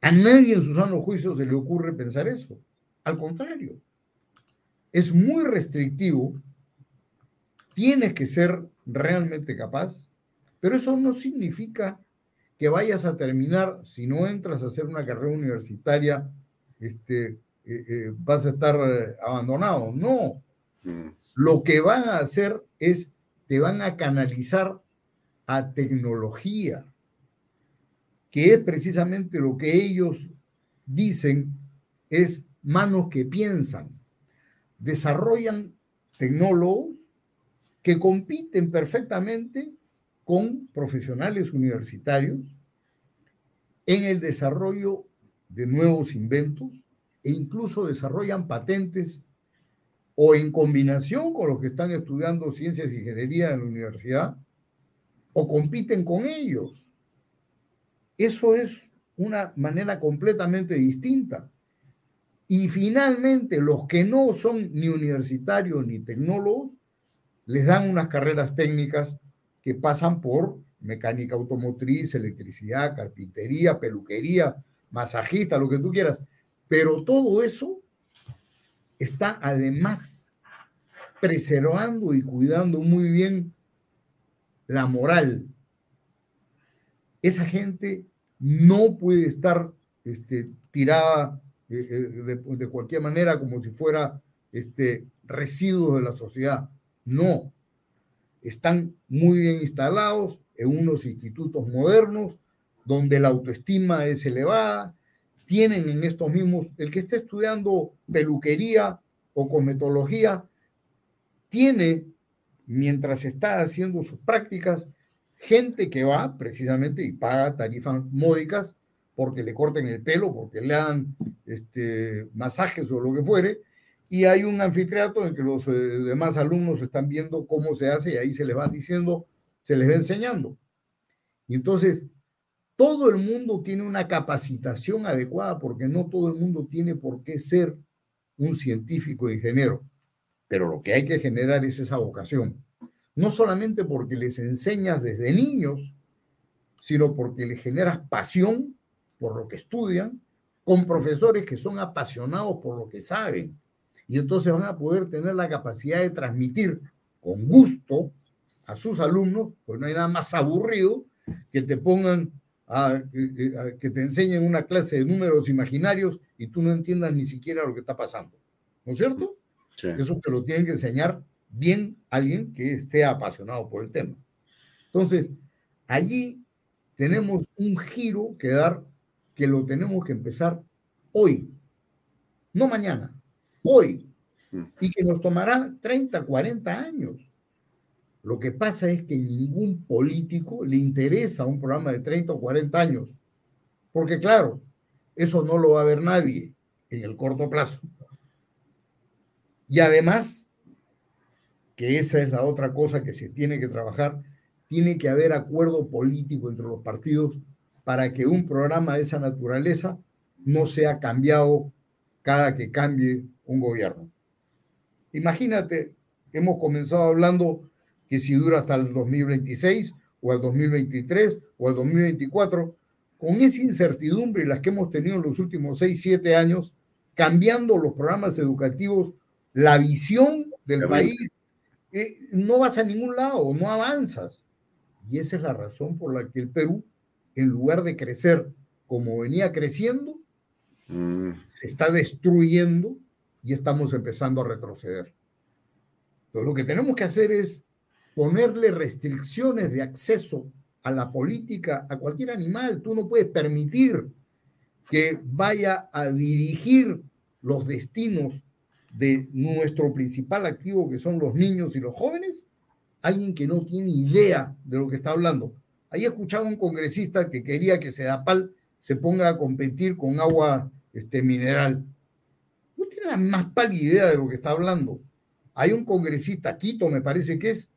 A nadie en su sano juicio se le ocurre pensar eso. Al contrario, es muy restrictivo, tienes que ser realmente capaz, pero eso no significa que vayas a terminar, si no entras a hacer una carrera universitaria, este, eh, eh, vas a estar eh, abandonado. No. Mm. Lo que van a hacer es, te van a canalizar a tecnología, que es precisamente lo que ellos dicen es manos que piensan. Desarrollan tecnólogos que compiten perfectamente con profesionales universitarios en el desarrollo de nuevos inventos e incluso desarrollan patentes o en combinación con los que están estudiando ciencias y ingeniería en la universidad o compiten con ellos. Eso es una manera completamente distinta. Y finalmente, los que no son ni universitarios ni tecnólogos, les dan unas carreras técnicas que pasan por mecánica automotriz, electricidad, carpintería, peluquería, masajista, lo que tú quieras. Pero todo eso está además preservando y cuidando muy bien la moral. Esa gente no puede estar este, tirada eh, eh, de, cualquier manera como si fuera este, residuos de la sociedad. No, están muy bien instalados en unos institutos modernos donde la autoestima es elevada, tienen en estos mismos, el que esté estudiando peluquería o cosmetología, tiene, mientras está haciendo sus prácticas, gente que va precisamente y paga tarifas módicas porque le corten el pelo, porque le dan este, masajes o lo que fuere, y hay un anfiteatro en que los eh, demás alumnos están viendo cómo se hace y ahí se les va diciendo, se les va enseñando. Y entonces, todo el mundo tiene una capacitación adecuada porque no todo el mundo tiene por qué ser un científico ingeniero, pero lo que hay que generar es esa vocación. No solamente porque les enseñas desde niños, sino porque les generas pasión por lo que estudian, con profesores que son apasionados por lo que saben y entonces van a poder tener la capacidad de transmitir con gusto a sus alumnos, pues no hay nada más aburrido que te pongan a, que te enseñen una clase de números imaginarios y tú no entiendas ni siquiera lo que está pasando. ¿No es cierto? Eso te lo tienen que enseñar bien alguien que esté apasionado por el tema. Entonces, allí tenemos un giro que dar que lo tenemos que empezar hoy, no mañana hoy mm. y que nos tomará 30, 40 años. Lo que pasa es que ningún político le interesa un programa de 30 o 40 años, porque claro, eso no lo va a ver nadie en el corto plazo. Y además, que esa es la otra cosa que se tiene que trabajar, tiene que haber acuerdo político entre los partidos para que un programa de esa naturaleza no sea cambiado cada que cambie un gobierno. Imagínate, hemos comenzado hablando que si dura hasta el 2026 o el 2023 o el 2024, con esa incertidumbre y las que hemos tenido en los últimos 6, 7 años, cambiando los programas educativos, la visión del país, eh, no vas a ningún lado, no avanzas. Y esa es la razón por la que el Perú, en lugar de crecer como venía creciendo, mm. se está destruyendo y estamos empezando a retroceder. Entonces, lo que tenemos que hacer es ponerle restricciones de acceso a la política a cualquier animal. Tú no puedes permitir que vaya a dirigir los destinos de nuestro principal activo, que son los niños y los jóvenes, alguien que no tiene idea de lo que está hablando. Ahí escuchaba un congresista que quería que Sedapal se ponga a competir con agua este, mineral tiene la más pálida idea de lo que está hablando. Hay un congresista, Quito me parece que es,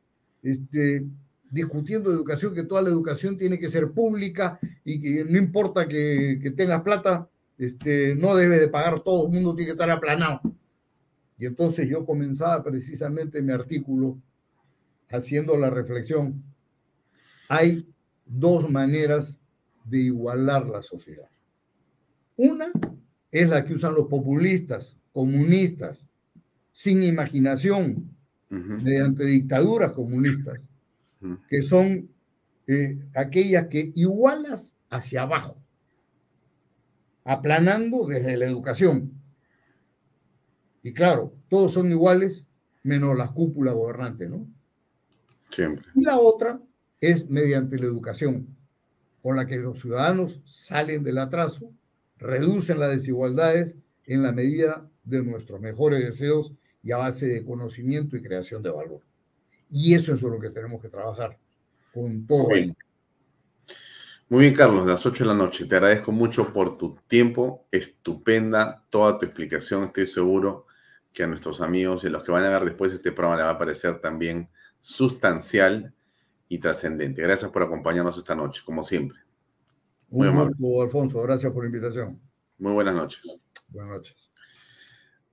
este, discutiendo educación, que toda la educación tiene que ser pública y que no importa que, que tengas plata, este, no debe de pagar todo, el mundo tiene que estar aplanado. Y entonces yo comenzaba precisamente mi artículo haciendo la reflexión. Hay dos maneras de igualar la sociedad. Una es la que usan los populistas, comunistas, sin imaginación, mediante dictaduras comunistas, que son eh, aquellas que igualas hacia abajo, aplanando desde la educación. Y claro, todos son iguales, menos la cúpula gobernante, ¿no? Siempre. Y la otra es mediante la educación, con la que los ciudadanos salen del atraso, reducen las desigualdades en la medida de nuestros mejores deseos y a base de conocimiento y creación de valor. Y eso es lo que tenemos que trabajar con todo ello. Muy bien, Carlos, las 8 de la noche. Te agradezco mucho por tu tiempo. Estupenda toda tu explicación. Estoy seguro que a nuestros amigos y a los que van a ver después este programa le va a parecer también sustancial y trascendente. Gracias por acompañarnos esta noche, como siempre. Muy Un gusto, Alfonso. Gracias por la invitación. Muy buenas noches. Buenas noches.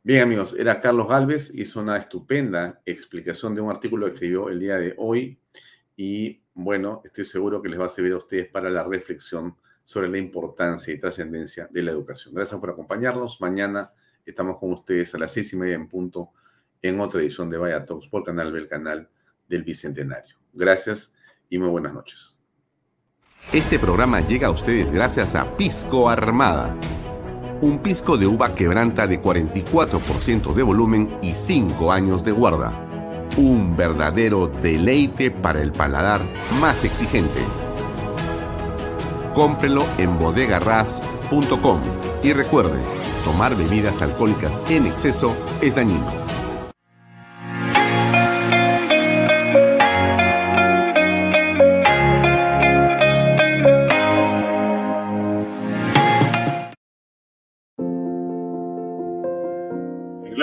Bien, amigos, era Carlos Galvez, hizo una estupenda explicación de un artículo que escribió el día de hoy y bueno, estoy seguro que les va a servir a ustedes para la reflexión sobre la importancia y trascendencia de la educación. Gracias por acompañarnos. Mañana estamos con ustedes a las seis y media en punto en otra edición de Vaya Talks por Canal el canal del Bicentenario. Gracias y muy buenas noches. Este programa llega a ustedes gracias a Pisco Armada. Un pisco de uva quebranta de 44% de volumen y 5 años de guarda. Un verdadero deleite para el paladar más exigente. Cómprelo en bodegarras.com y recuerde, tomar bebidas alcohólicas en exceso es dañino.